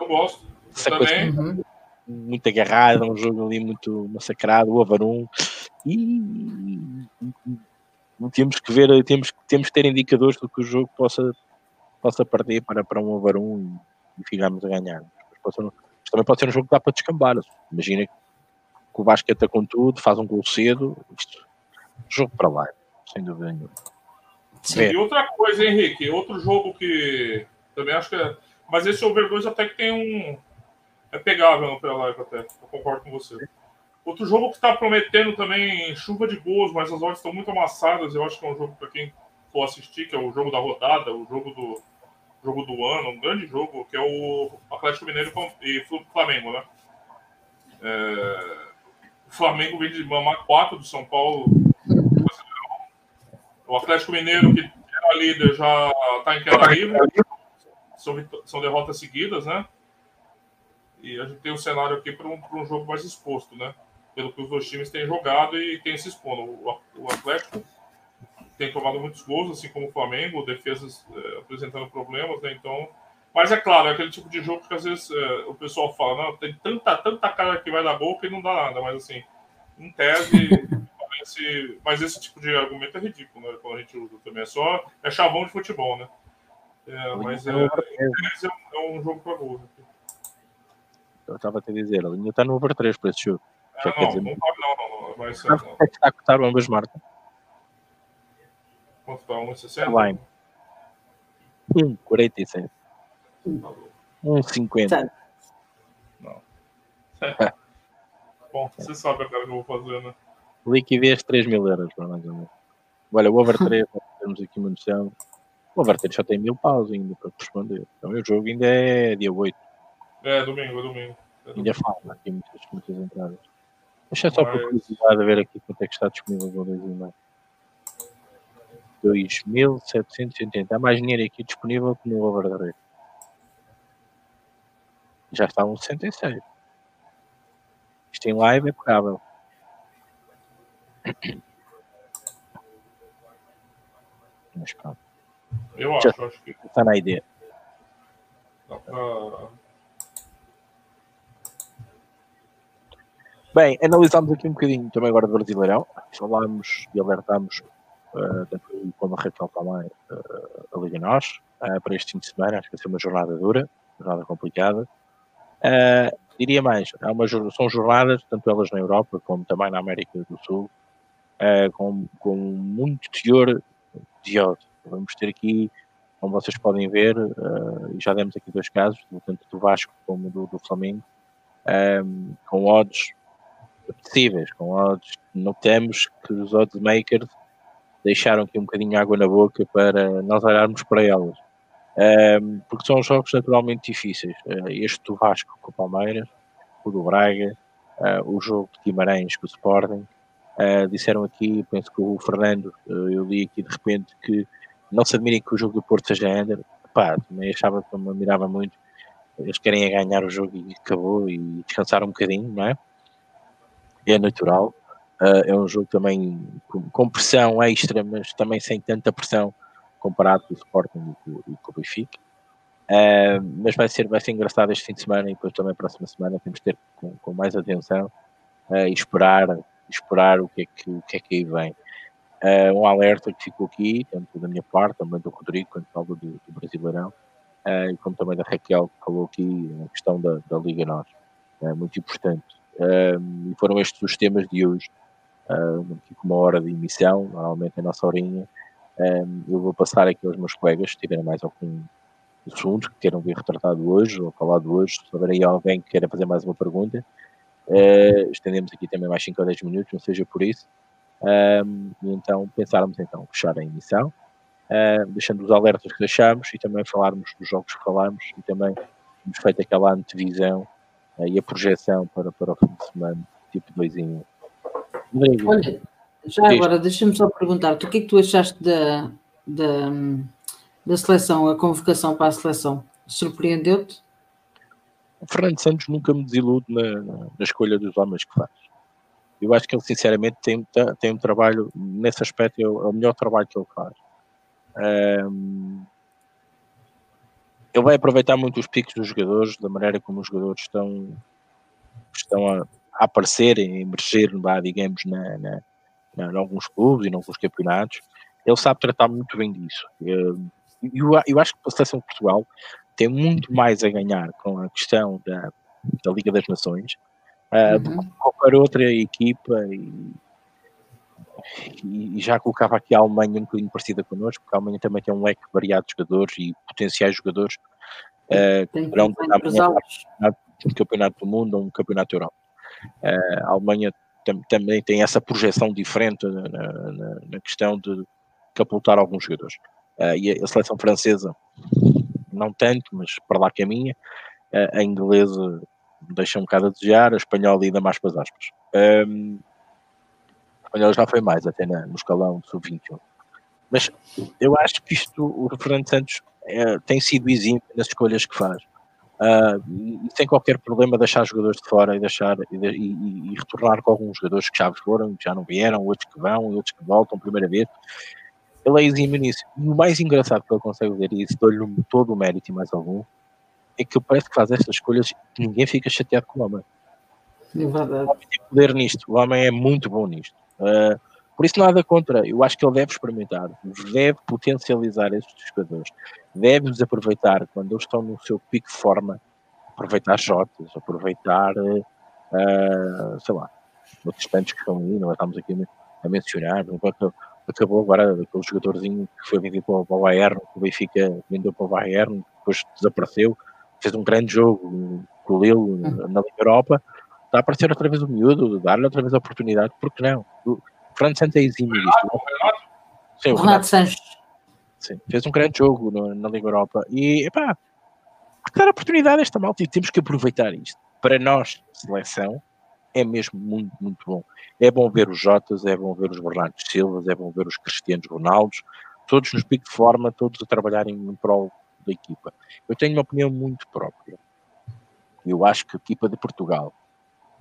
Eu gosto. Essa coisa uhum. muito agarrada, um jogo ali muito massacrado, over 1. E, temos que ver, temos, temos que ter indicadores do que o jogo possa, possa perder para, para um over 1 e, e ficarmos a ganhar. Mas, mas também pode ser um jogo que dá para descambar. Imagina que o Vasco entra com tudo, faz um gol cedo. Isto, jogo para lá, sem dúvida nenhuma. Sim. E outra coisa, Henrique, outro jogo que também acho que é. Mas esse over 2 até que tem um. É pegável no pré-live até. Eu concordo com você. Outro jogo que está prometendo também chuva de gols, mas as odds estão muito amassadas. Eu acho que é um jogo para quem for assistir, que é o jogo da rodada, o jogo do, jogo do ano, um grande jogo, que é o Atlético Mineiro e Flamengo, né? É, o Flamengo vem de mamar quatro do São Paulo. O Atlético Mineiro, que era líder, já está em queda livre. São, são derrotas seguidas, né? E a gente tem um cenário aqui para um, um, jogo mais exposto, né? Pelo que os dois times têm jogado e têm se expondo. O, o Atlético tem tomado muitos gols, assim como o Flamengo, defesas é, apresentando problemas, né? Então, mas é claro, é aquele tipo de jogo que às vezes é, o pessoal fala, não, tem tanta, tanta cara que vai dar gol que não dá nada, mas assim, em tese, parece, mas esse tipo de argumento é ridículo, né? Quando a gente usa também. É só é chavão de futebol, né? É, mas é, em tese é, um é jogo para gol. Né? Eu estava a te dizer, a linha está no over 3 para esse jogo. É, não, dizer, não, não, não, vai ser. Não. É que está a cotar ambas marcas. Quanto está? 1,60? 1,47. 1,50. Não. Bom, você sabe a cara que eu vou fazer, né? Liquidez 3 mil euros, para mais ou menos. Olha, o over 3, temos aqui uma noção. O over 3 já tem mil paus ainda para responder. Então o jogo ainda é dia 8. É, domingo, é domingo. É ainda falta aqui muitas, muitas entradas. Deixa só Mas... por curiosidade a ver aqui quanto é que está disponível o 2,5. 2.780. Há mais dinheiro aqui disponível que no Overdrive. Já está um 66. Isto em live é pegável. Mas pronto. Eu acho, Já acho que. Está na ideia. Bem, analisámos aqui um bocadinho também agora do Brasileirão. Falámos e alertámos uh, tanto como a Raquel também, uh, a Liga Nós, uh, para este fim de semana. Acho que vai ser uma jornada dura, jornada complicada. Uh, diria mais, uma, são jornadas, tanto elas na Europa como também na América do Sul, uh, com, com muito teor de ódio. Vamos ter aqui, como vocês podem ver, uh, já demos aqui dois casos, tanto do Vasco como do, do Flamengo, um, com odds apetecíveis, com odds. Notamos que os odds makers deixaram aqui um bocadinho água na boca para nós olharmos para elas. Porque são jogos naturalmente difíceis. Uh, este do Vasco com o Palmeiras, o do Braga, uh, o jogo de Guimarães com o Sporting. Uh, disseram aqui, penso que o Fernando, eu li aqui de repente que não se admirem que o jogo do Porto seja under. Pá, também achava que me admirava muito. Eles querem é ganhar o jogo e acabou e descansar um bocadinho, não é? É natural. É um jogo também com, pressão extra, mas também sem tanta pressão comparado com o Sporting e com, e com o Benfica. Uh, mas vai ser, vai ser engraçado este fim de semana e depois também a próxima semana temos que ter com, com mais atenção uh, e esperar, esperar o que é que, o que, é que aí vem. Uh, um alerta que ficou aqui, tanto da minha parte, também do Rodrigo, quando falou do, do Brasileirão, uh, como também da Raquel, que falou aqui a questão da, da Liga Nós. É muito importante. e foram estes os temas de hoje. Uh, com uma hora de emissão, normalmente a nossa horinha. Eu vou passar aqui aos meus colegas, se tiverem mais algum assunto que queiram ver retratado hoje ou falado hoje, se houver aí alguém que queira fazer mais uma pergunta, uh, estendemos aqui também mais 5 ou 10 minutos, não seja por isso. Um, então pensarmos então fechar a emissão, uh, deixando os alertas que deixamos e também falarmos dos jogos que falamos e também temos feito aquela antevisão uh, e a projeção para, para o fim de semana, tipo 2 em 1. Olha, já Diz. agora deixa-me só perguntar-te o que é que tu achaste da, da, da seleção, a convocação para a seleção? Surpreendeu-te? O Fernando Santos nunca me desilude na, na, escolha dos homens que faz. Eu acho que ele, sinceramente, tem, tem um trabalho, nesse aspecto, é o, é o melhor trabalho que ele faz. Um, ele vai aproveitar muito os picos dos jogadores, da maneira como os jogadores estão, estão a, a aparecer, a emerger, digamos, na, na, em alguns clubes e em alguns campeonatos. Ele sabe tratar muito bem disso. Eu, eu, eu acho que a seleção de Portugal tem muito mais a ganhar com a questão da, da Liga das Nações uh, uhum. qualquer outra equipa e, e, já colocava aqui a Alemanha um bocadinho parecida connosco, porque a Alemanha também tem um leque variado de jogadores e potenciais jogadores uh, que poderão um campeonato do mundo ou um campeonato Europa. Uh, a Alemanha tam, também tem essa projeção diferente na, na, na questão de capultar alguns jogadores. Uh, e a, a, seleção francesa, não tanto, mas para lá caminha. Uh, a inglesa deixa um bocado a desejar, a espanhola ainda mais para as aspas. Um, a espanhola já foi mais, até na, no escalão do sub-21. Mas eu acho que isto, o Fernando Santos é, tem sido exímio nas escolhas que faz. Uh, sem qualquer problema deixar jogadores de fora e deixar e, e, e, retornar com alguns jogadores que já foram, que já não vieram, outros que vão, outros que voltam primeira vez. Ele é exímio nisso. E o mais engraçado que ele consegue ver, e isso dou-lhe todo o mérito e mais algum, é que parece que faz estas escolhas e ninguém fica chateado com o homem. É verdade. O homem tem poder nisto, o homem é muito bom nisto. Uh, por isso, nada contra. Eu acho que ele deve experimentar, deve potencializar estes jogadores, deve-os aproveitar quando eles estão no seu pico de forma, aproveitar jotas, aproveitar, uh, sei lá, outros tantos que estão aí, não estamos aqui a mencionar. Acabou agora aquele jogadorzinho que foi vendido para o Bayern, que o Benfica vendeu para o Bayern, depois desapareceu fez um grande jogo com o Lille na Liga Europa, está a aparecer outra vez o miúdo, dar-lhe outra vez a oportunidade, porque não? O Fernando Santos é exímio disto. Sim, o Renato Sanches. Sim, fez um grande jogo no, na Liga Europa e, epá, dar oportunidade a esta malta e temos que aproveitar isto. Para nós, seleção, é mesmo muito, muito bom. É bom ver os Jotas, é bom ver os Bernardo Silvas, é bom ver os Cristianos Ronaldos, todos nos pico de forma, todos a trabalharem em prol da equipa. Eu tenho uma opinião muito própria. Eu acho que a equipa de Portugal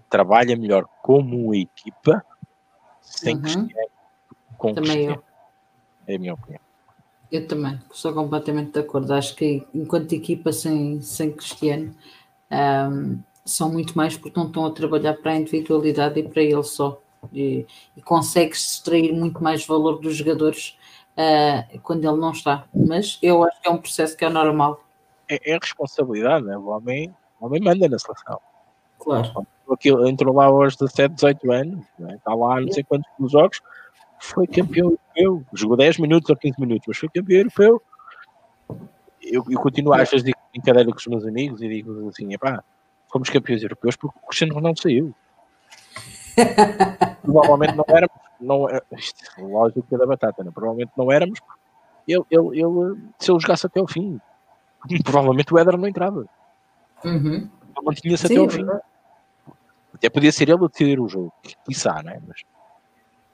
trabalha melhor como equipa sem uhum. Cristiano com também Cristiano. Eu. É a minha opinião. Eu também, sou completamente de acordo. Acho que enquanto equipa sem, sem Cristiano um, são muito mais porque não estão a trabalhar para a individualidade e para ele só. E, e consegue-se extrair muito mais valor dos jogadores uh, quando ele não está. Mas eu acho que é um processo que é normal. É, é responsabilidade, né? o, homem, o homem manda na seleção. Claro. Aquilo, entrou lá aos 17, 18 anos, né? está lá não sei quantos jogos, foi campeão europeu, jogou 10 minutos ou 15 minutos, mas foi campeão europeu. Eu, eu continuo, às vezes digo brincadeira com os meus amigos e digo assim, pá, fomos campeões europeus porque o Cristiano Ronaldo saiu. Provavelmente não éramos, não, é, isto, lógico que é da batata, né? provavelmente não éramos. Ele, ele, ele, se ele jogasse até o fim, provavelmente o Éder não entrava. Uhum. Mantinha-se até o fim. Até podia ser ele a decidir o jogo, quiçá, né? Mas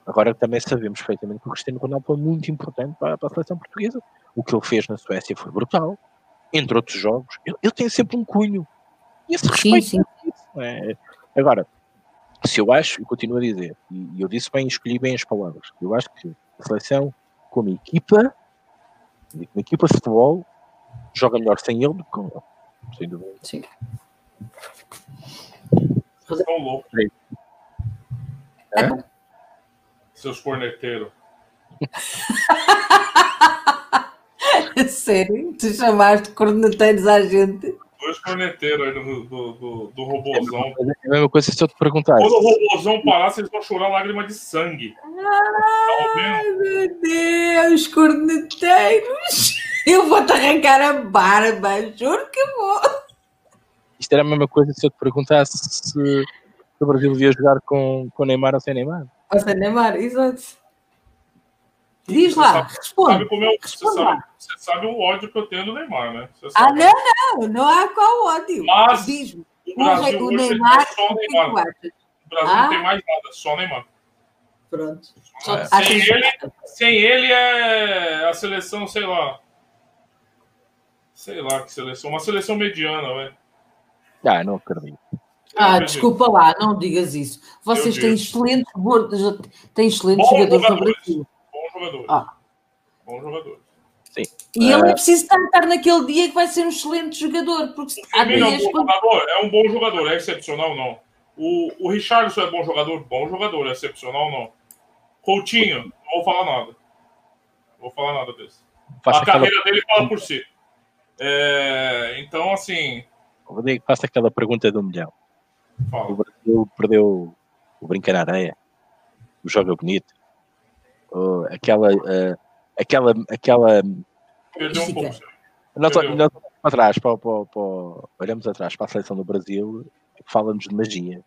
agora também sabemos perfeitamente que o Cristiano Ronaldo foi muito importante para, para, a seleção portuguesa. O que ele fez na Suécia foi brutal. Entre outros jogos, ele, ele tem sempre um cunho. E esse respeito. Sim, sim. É, agora, se eu acho, e continuo a dizer, e eu disse bem, escolhi bem as palavras, eu acho que a seleção, como equipa, como equipa de futebol, joga melhor sem ele do que com ele. Sem dúvida. Sim. É? Seus corneteiros. Sério? Tu chamaste corneteiros à gente? Dois corneteiros aí do, do, do, do robôzão. É a mesma coisa se eu te perguntar. Quando o robôzão parar, vocês vão chorar lágrima de sangue. Ai, meu Deus, corneteiros! Eu vou te arrancar a barba, juro que vou. Isto era a mesma coisa se eu te perguntasse se o Brasil devia jogar com, com Neymar ou sem Neymar. Sem Neymar, exato. Diz lá, você responde. Sabe como é, você, sabe, você sabe o ódio que eu tenho do Neymar, né? Ah, não, não, não há qual ódio. Mas Diz, o Brasil o, o Neymar, só o Neymar. O Brasil ah? não tem mais nada, só Neymar. Pronto. É. Sem, ele, sem ele é a seleção, sei lá. Sei lá que seleção. Uma seleção mediana, velho. Ah, não acredito. Ah, desculpa lá, não digas isso. Vocês têm excelentes, têm excelentes jogadores no Brasil. Bom jogador. Ah. Bom jogador. Sim. E ele é preciso estar naquele dia que vai ser um excelente jogador. Porque há dias... é, um bom jogador, é um bom jogador, é excepcional não. O, o Richardson é bom jogador? Bom jogador, é excepcional não. Coutinho, não vou falar nada. Não vou falar nada desse. Faça a carreira aquela... dele fala por si. É, então, assim. Rodrigo, faça aquela pergunta do milhão. Fala. O Brasil perdeu o brincar na areia, o joga bonito, aquela, uh, aquela, aquela. Perdeu um pouco. Nós, nós atrás, para, para, para, olhamos atrás para a seleção do Brasil, fala-nos de magia,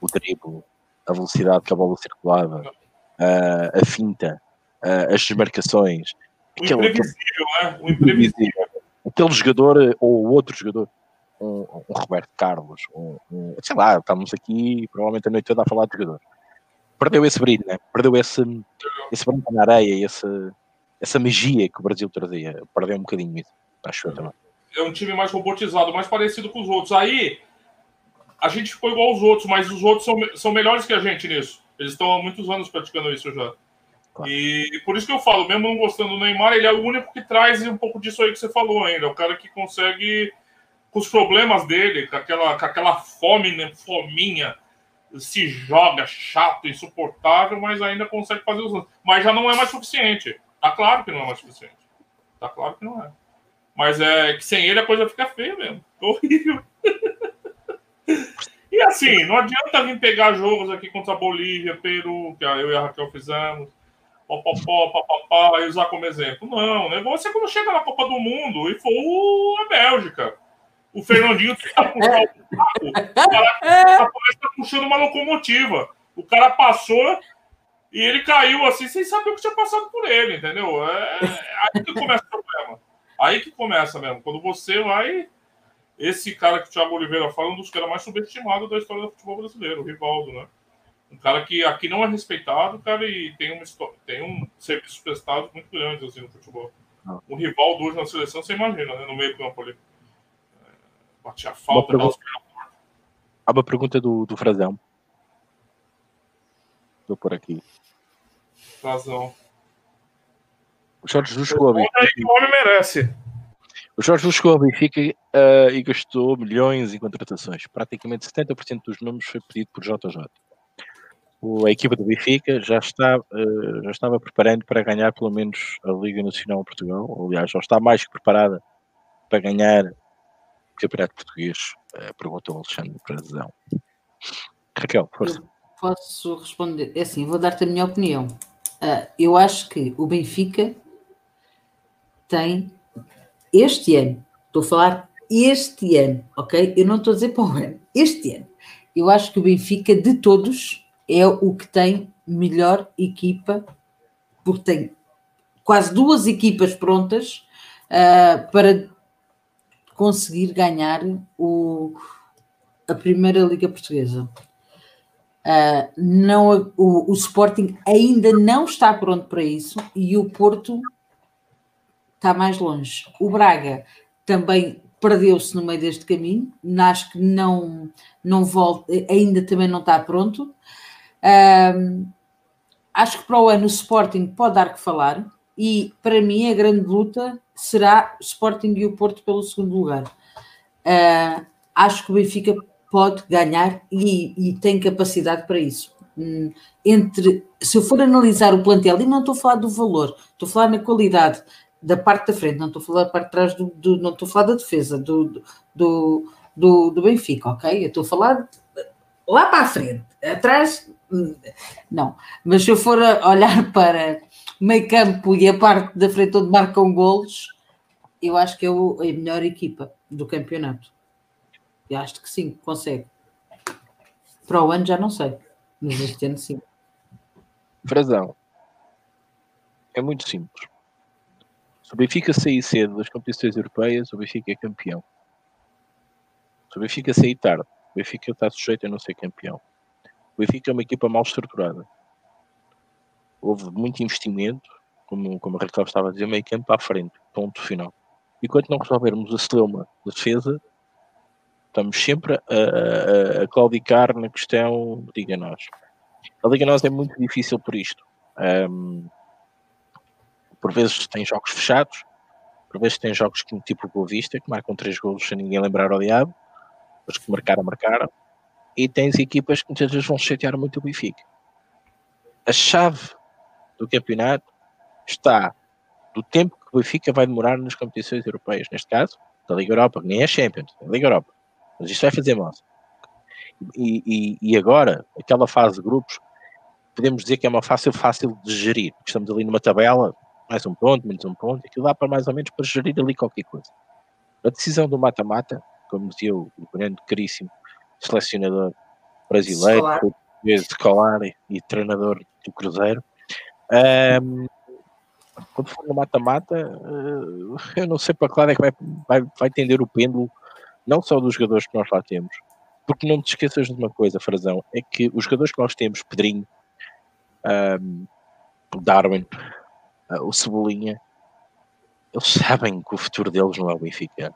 o drible, a velocidade que a bola circulava, uh, a finta, uh, as desmarcações. O aquele, imprevisível, né? O imprevisível. Aquele jogador ou outro jogador um, um Roberto Carlos, um, um, sei lá, estamos aqui provavelmente a noite toda a falar de jogadores. Perdeu esse brilho, né? perdeu esse, esse branco na areia, esse, essa magia que o Brasil trazia. Perdeu um bocadinho isso, acho eu também. É um time mais robotizado, mais parecido com os outros. Aí a gente ficou igual aos outros, mas os outros são, são melhores que a gente nisso. Eles estão há muitos anos praticando isso já. Claro. E por isso que eu falo, mesmo não gostando do Neymar, ele é o único que traz um pouco disso aí que você falou ainda. É o cara que consegue com os problemas dele, com aquela, com aquela fome, né, fominha, se joga chato, insuportável, mas ainda consegue fazer os Mas já não é mais suficiente. Tá claro que não é mais suficiente. Tá claro que não é. Mas é que sem ele a coisa fica feia mesmo. Horrível. e assim, não adianta vir pegar jogos aqui contra a Bolívia, Peru, que eu e a Raquel fizemos, popopó, papapá, e usar como exemplo. Não, o negócio é quando chega na Copa do Mundo e for a Bélgica o Fernandinho tá puxando o carro, o cara tá puxando uma locomotiva. O cara passou e ele caiu assim, sem saber o que tinha passado por ele, entendeu? É, é aí que começa o problema. Aí que começa mesmo. Quando você vai. Esse cara que o Thiago Oliveira fala, um dos caras mais subestimados da história do futebol brasileiro, o Rivaldo, né? Um cara que aqui não é respeitado, cara, e tem, uma, tem um serviço prestado muito grande assim, no futebol. Ah. Um Rivaldo hoje na seleção, você imagina, né? No meio campo ali. Batia falta, uma pergunta, uma pergunta do, do Frazão. Vou por aqui. Frazão. O Jorge Benfica. O homem merece. O Jorge chegou a Benfica uh, e gastou milhões em contratações. Praticamente 70% dos números foi pedido por JJ. O, a equipa do Benfica já, está, uh, já estava preparando para ganhar pelo menos a Liga Nacional de Portugal. Aliás, já está mais que preparada para ganhar Campeonato Português? Uh, perguntou Alexandre Brazão. Raquel, força. Eu posso responder. É assim, vou dar-te a minha opinião. Uh, eu acho que o Benfica tem este ano, estou a falar este ano, ok? Eu não estou a dizer para o ano, este ano, eu acho que o Benfica de todos é o que tem melhor equipa, porque tem quase duas equipas prontas uh, para conseguir ganhar o, a Primeira Liga Portuguesa. Uh, não, o, o Sporting ainda não está pronto para isso e o Porto está mais longe. O Braga também perdeu-se no meio deste caminho, acho que não, não volta, ainda também não está pronto. Uh, acho que para o ano o Sporting pode dar que falar e para mim a grande luta será Sporting e o Porto pelo segundo lugar. Uh, acho que o Benfica pode ganhar e, e tem capacidade para isso. Hum, entre, se eu for analisar o plantel, e não estou a falar do valor, estou a falar na qualidade da parte da frente, não estou a falar da parte de trás, do, do não estou a falar da defesa do, do, do, do Benfica, ok? Eu estou a falar lá para a frente, atrás, hum, não. Mas se eu for olhar para meio campo e a parte da frente onde marcam golos, eu acho que é o, a melhor equipa do campeonato. Eu acho que sim, consegue. Para o ano já não sei, mas este ano sim. Frazão. É muito simples. Se o Benfica sair cedo das competições europeias, o Benfica é campeão. Se o Benfica sair tarde, o Benfica está sujeito a não ser campeão. O Benfica é uma equipa mal estruturada. Houve muito investimento, como, como a Raquel estava a dizer, meio campo à frente, ponto final. E quando não resolvermos a celeuma da defesa, estamos sempre a, a, a claudicar na questão Liga Nós. A Liga Nós é muito difícil por isto. Um, por vezes tem jogos fechados, por vezes tem jogos como tipo Boa Vista, que marcam três golos sem ninguém lembrar ao diabo, os que marcaram, marcaram, e tens equipas que muitas vezes vão chatear muito o Benfica. A chave do campeonato está do tempo que o Benfica vai demorar nas competições europeias, neste caso, da Liga Europa, que nem é Champions, é a Liga Europa. Mas isto vai fazer moça. E, e, e, agora, aquela fase de grupos, podemos dizer que é uma fácil, fácil de gerir. Estamos ali numa tabela, mais um ponto, menos um ponto, e aquilo dá para mais ou menos para gerir ali qualquer coisa. A decisão do mata-mata, como dizia o, o grande, caríssimo selecionador brasileiro, português de Colar e, e, treinador do Cruzeiro, um, quando for no mata-mata, uh, eu não sei para que lado é que vai, vai, vai tender o pêndulo não só dos jogadores que nós lá temos, porque não te esqueças de uma coisa, Frazão, é que os jogadores que nós temos, Pedrinho, um, Darwin, uh, o Cebolinha, eles sabem que o futuro deles não é o Benfica.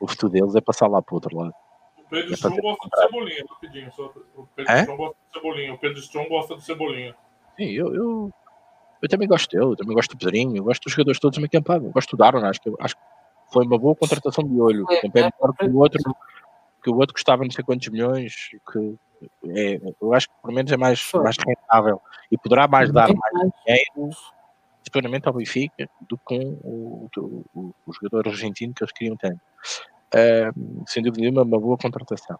O futuro deles é passar lá para o outro lado. O Pedro é Strong gosta de Cebolinha, rapidinho. Só, o Pedro é? Strong gosta de Cebolinha. O Pedro Strong gosta de Cebolinha. Sim, eu, eu, eu também gosto dele, eu também gosto do Pedrinho, eu gosto dos jogadores todos meio campados. Gosto do Darwin, acho que, acho que foi uma boa contratação de olho. É, é melhor que o outro, que o outro custava não sei quantos milhões, que é, eu acho que pelo menos é mais, mais rentável e poderá mais dar mais dinheiro seguramente ao Benfica do que o, o, o, o jogador argentino que eles queriam tanto. Uh, sem dúvida nenhuma, uma boa contratação.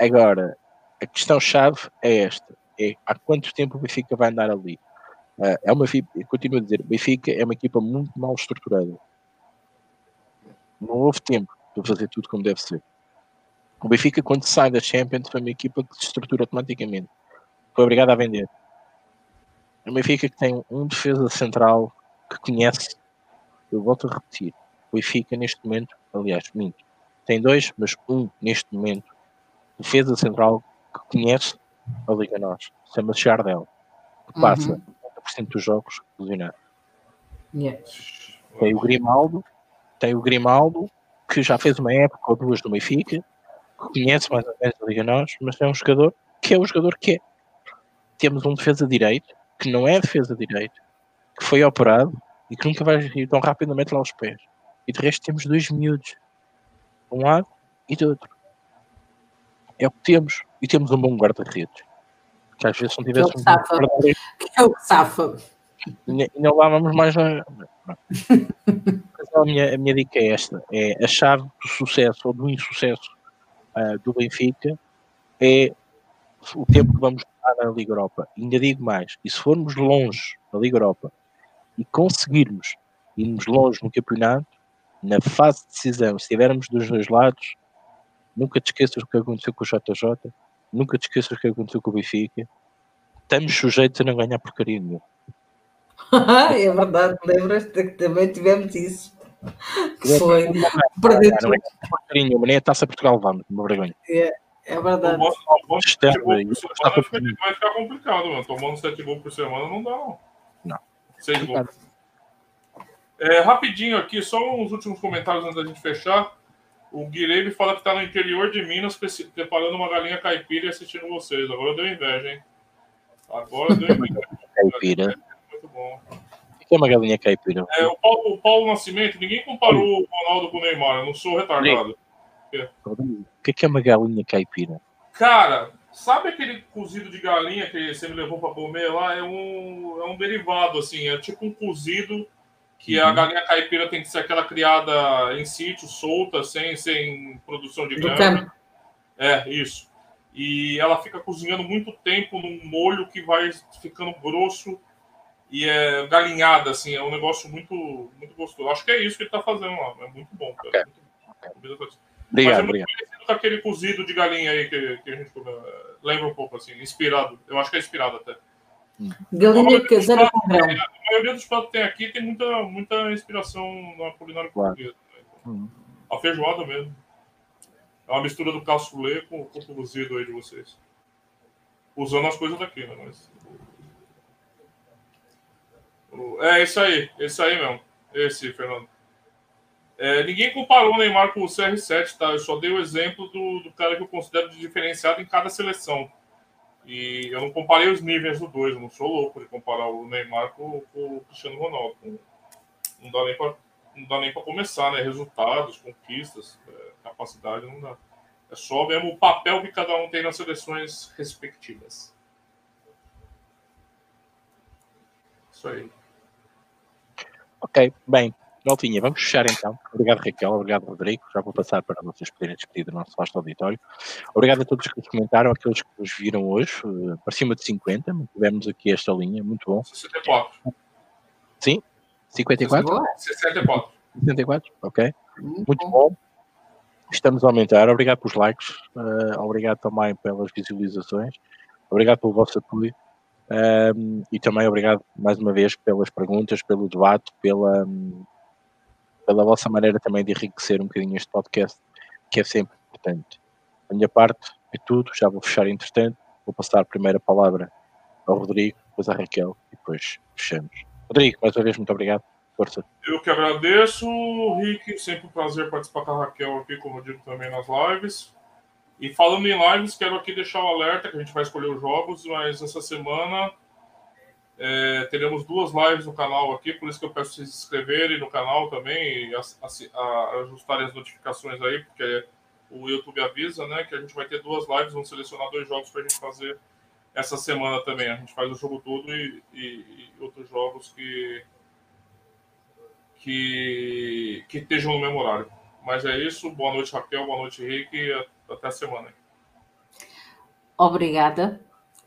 Agora, a questão-chave é esta: é há quanto tempo o Benfica vai andar ali? Uh, é uma, continuo a dizer, o Benfica é uma equipa muito mal estruturada não houve tempo para fazer tudo como deve ser. O Benfica, quando sai da Champions, foi uma equipa que se estrutura automaticamente. Foi obrigado a vender. O Benfica que tem um defesa central que conhece, eu volto a repetir, o Benfica neste momento, aliás, minto, tem dois, mas um neste momento, defesa central que conhece a Liga Nós, chama-se Jardel, que passa uhum. 90% dos jogos lesionado. Yeah. Tem o Grimaldo, tem o Grimaldo, que já fez uma época ou duas no Benfica, que conhece mais ou menos a Liga Nós, mas é um jogador que é o jogador que é. Temos um defesa direito, que não é defesa direito, que foi operado e que nunca vai ir tão rapidamente lá aos pés. E de resto temos dois miúdos, de um lado e do outro. É o que temos. E temos um bom guarda-redes. Que às vezes não. Que é o safa. Que é o safa. E não lá vamos mais. A... a, minha, a minha dica é esta: é a chave do sucesso ou do insucesso uh, do Benfica é o tempo que vamos estar na Liga Europa. E ainda digo mais: e se formos longe na Liga Europa e conseguirmos irmos longe no campeonato, na fase de decisão, se estivermos dos dois lados, nunca te esqueças do que aconteceu com o JJ, nunca te esqueças do que aconteceu com o Benfica. Estamos sujeitos a não ganhar porcaria nenhuma. é verdade, lembras-te que também tivemos isso. Que foi perder tudo. Porcaria nenhuma, nem a taça Portugal vamos, uma vergonha. É, é verdade. vai ficar complicado, mano. Tomando 7 gols por semana não dá, não. Não. 6 gols. É, rapidinho aqui, só uns últimos comentários antes da gente fechar. O Guilherme fala que está no interior de Minas preparando uma galinha caipira e assistindo vocês. Agora deu inveja, hein? Agora deu inveja. caipira. Muito bom. O que é uma galinha caipira? É, o, Paulo, o Paulo Nascimento, ninguém comparou o Ronaldo com o Neymar. Eu não sou retardado. O que é uma galinha caipira? Cara, sabe aquele cozido de galinha que você me levou para comer lá? É um, é um derivado, assim. É tipo um cozido que uhum. a galinha caipira tem que ser aquela criada em sítio, solta, sem, sem produção de grama. É, isso. E ela fica cozinhando muito tempo num molho que vai ficando grosso e é galinhada, assim, é um negócio muito, muito gostoso. Acho que é isso que ele está fazendo lá, é muito bom, cara. Okay. Muito bom. Obrigado, Mas é muito obrigado. parecido com aquele cozido de galinha aí que, que a gente lembra um pouco, assim, inspirado. Eu acho que é inspirado até. Galinha caseira com grão. A maioria dos pratos que tem aqui tem muita, muita inspiração na culinária claro. portuguesa. Né? Uhum. A feijoada mesmo. É uma mistura do cassoulet com, com o cozido aí de vocês. Usando as coisas daqui, né? Mas... É isso aí, isso aí mesmo. Esse, Fernando. É, ninguém comparou o Neymar com o CR7, tá? Eu só dei o exemplo do, do cara que eu considero de diferenciado em cada seleção. E eu não comparei os níveis dos dois, não sou louco de comparar o Neymar com, com o Cristiano Ronaldo. Não dá nem para não dá nem para começar, né? Resultados, conquistas, é, capacidade, não dá. É só mesmo o papel que cada um tem nas seleções respectivas. Isso aí. Ok, bem. Maltinha, vamos fechar então. Obrigado, Raquel. Obrigado, Rodrigo. Já vou passar para vocês poderem despedir do nosso vasto auditório. Obrigado a todos que comentaram, aqueles que nos viram hoje, uh, para cima de 50. Tivemos aqui esta linha, muito bom. 64. Sim? 54? 64. 64, ok. Muito, muito bom. Estamos a aumentar. Obrigado pelos likes. Uh, obrigado também pelas visualizações. Obrigado pelo vosso apoio. Um, e também obrigado mais uma vez pelas perguntas, pelo debate, pela, pela vossa maneira também de enriquecer um bocadinho este podcast, que é sempre importante. A minha parte é tudo, já vou fechar entretanto, vou passar a primeira palavra ao Rodrigo, depois à Raquel e depois fechamos. Rodrigo, mais uma vez, muito obrigado. Força. Eu que agradeço, Rick, sempre um prazer participar com a Raquel aqui, como eu digo também nas lives. E falando em lives, quero aqui deixar o um alerta que a gente vai escolher os jogos, mas essa semana é, teremos duas lives no canal aqui, por isso que eu peço vocês se inscreverem no canal também e a, a, a ajustarem as notificações aí, porque o YouTube avisa, né, que a gente vai ter duas lives, vamos selecionar dois jogos para a gente fazer essa semana também. A gente faz o jogo todo e, e, e outros jogos que, que, que estejam no mesmo horário. Mas é isso. Boa noite, Raquel. Boa noite, Rick. Até a semana. Obrigada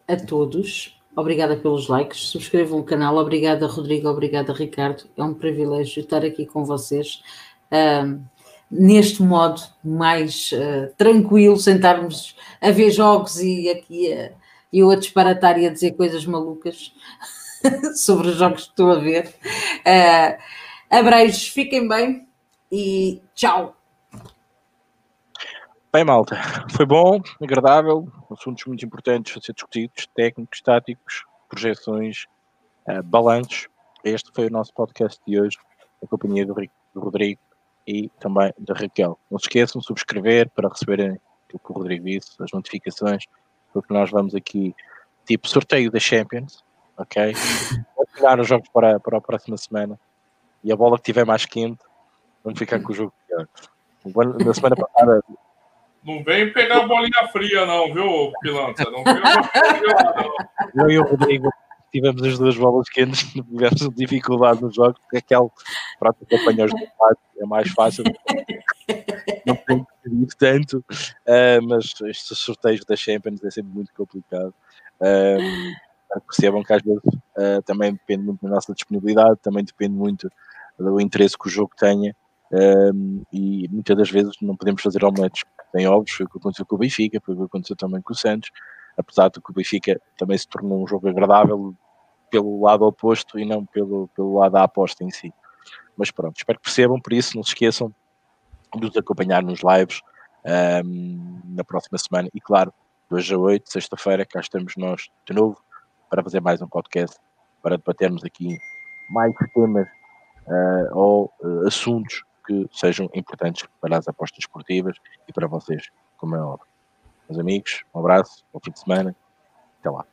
a todos. Obrigada pelos likes. Subscrevam o canal. Obrigada, Rodrigo. Obrigada, Ricardo. É um privilégio estar aqui com vocês. Uh, neste modo mais uh, tranquilo, sentarmos a ver jogos e aqui eu a disparatar e a dizer coisas malucas sobre os jogos que estou a ver. Uh, abreijos, fiquem bem e tchau. Bem, malta, foi bom, agradável, assuntos muito importantes a ser discutidos, técnicos, táticos, projeções, uh, balanços. Este foi o nosso podcast de hoje, em companhia do, do Rodrigo e também da Raquel. Não se esqueçam de subscrever para receberem o que o Rodrigo disse, as notificações, porque nós vamos aqui, tipo, sorteio da Champions, ok? Vamos pegar os jogos para, para a próxima semana e a bola que tiver mais quente, vamos ficar com o jogo. Na semana passada não vem pegar a bolinha fria, não, viu, Pilança? Não vem. Eu e o Rodrigo tivemos as duas bolas quentes, tivemos dificuldade no jogo, porque aquele prato que apanha os dois é mais fácil. Não tem que pedir tanto, uh, mas estes sorteios da Champions é sempre muito complicado. Uh, percebam que às vezes uh, também depende muito da nossa disponibilidade, também depende muito do interesse que o jogo tenha e muitas das vezes não podemos fazer omeletes tem ovos, foi o que aconteceu com o Benfica, foi o que aconteceu também com o Santos, apesar de que o Benfica também se tornou um jogo agradável pelo lado oposto e não pelo, pelo lado da aposta em si. Mas pronto, espero que percebam, por isso não se esqueçam de nos acompanhar nos lives um, na próxima semana e claro, hoje a 8, sexta-feira, cá estamos nós de novo para fazer mais um podcast, para debatermos aqui mais temas uh, ou uh, assuntos que sejam importantes para as apostas esportivas e para vocês, como é óbvio. Meus amigos, um abraço, bom fim de semana, até lá.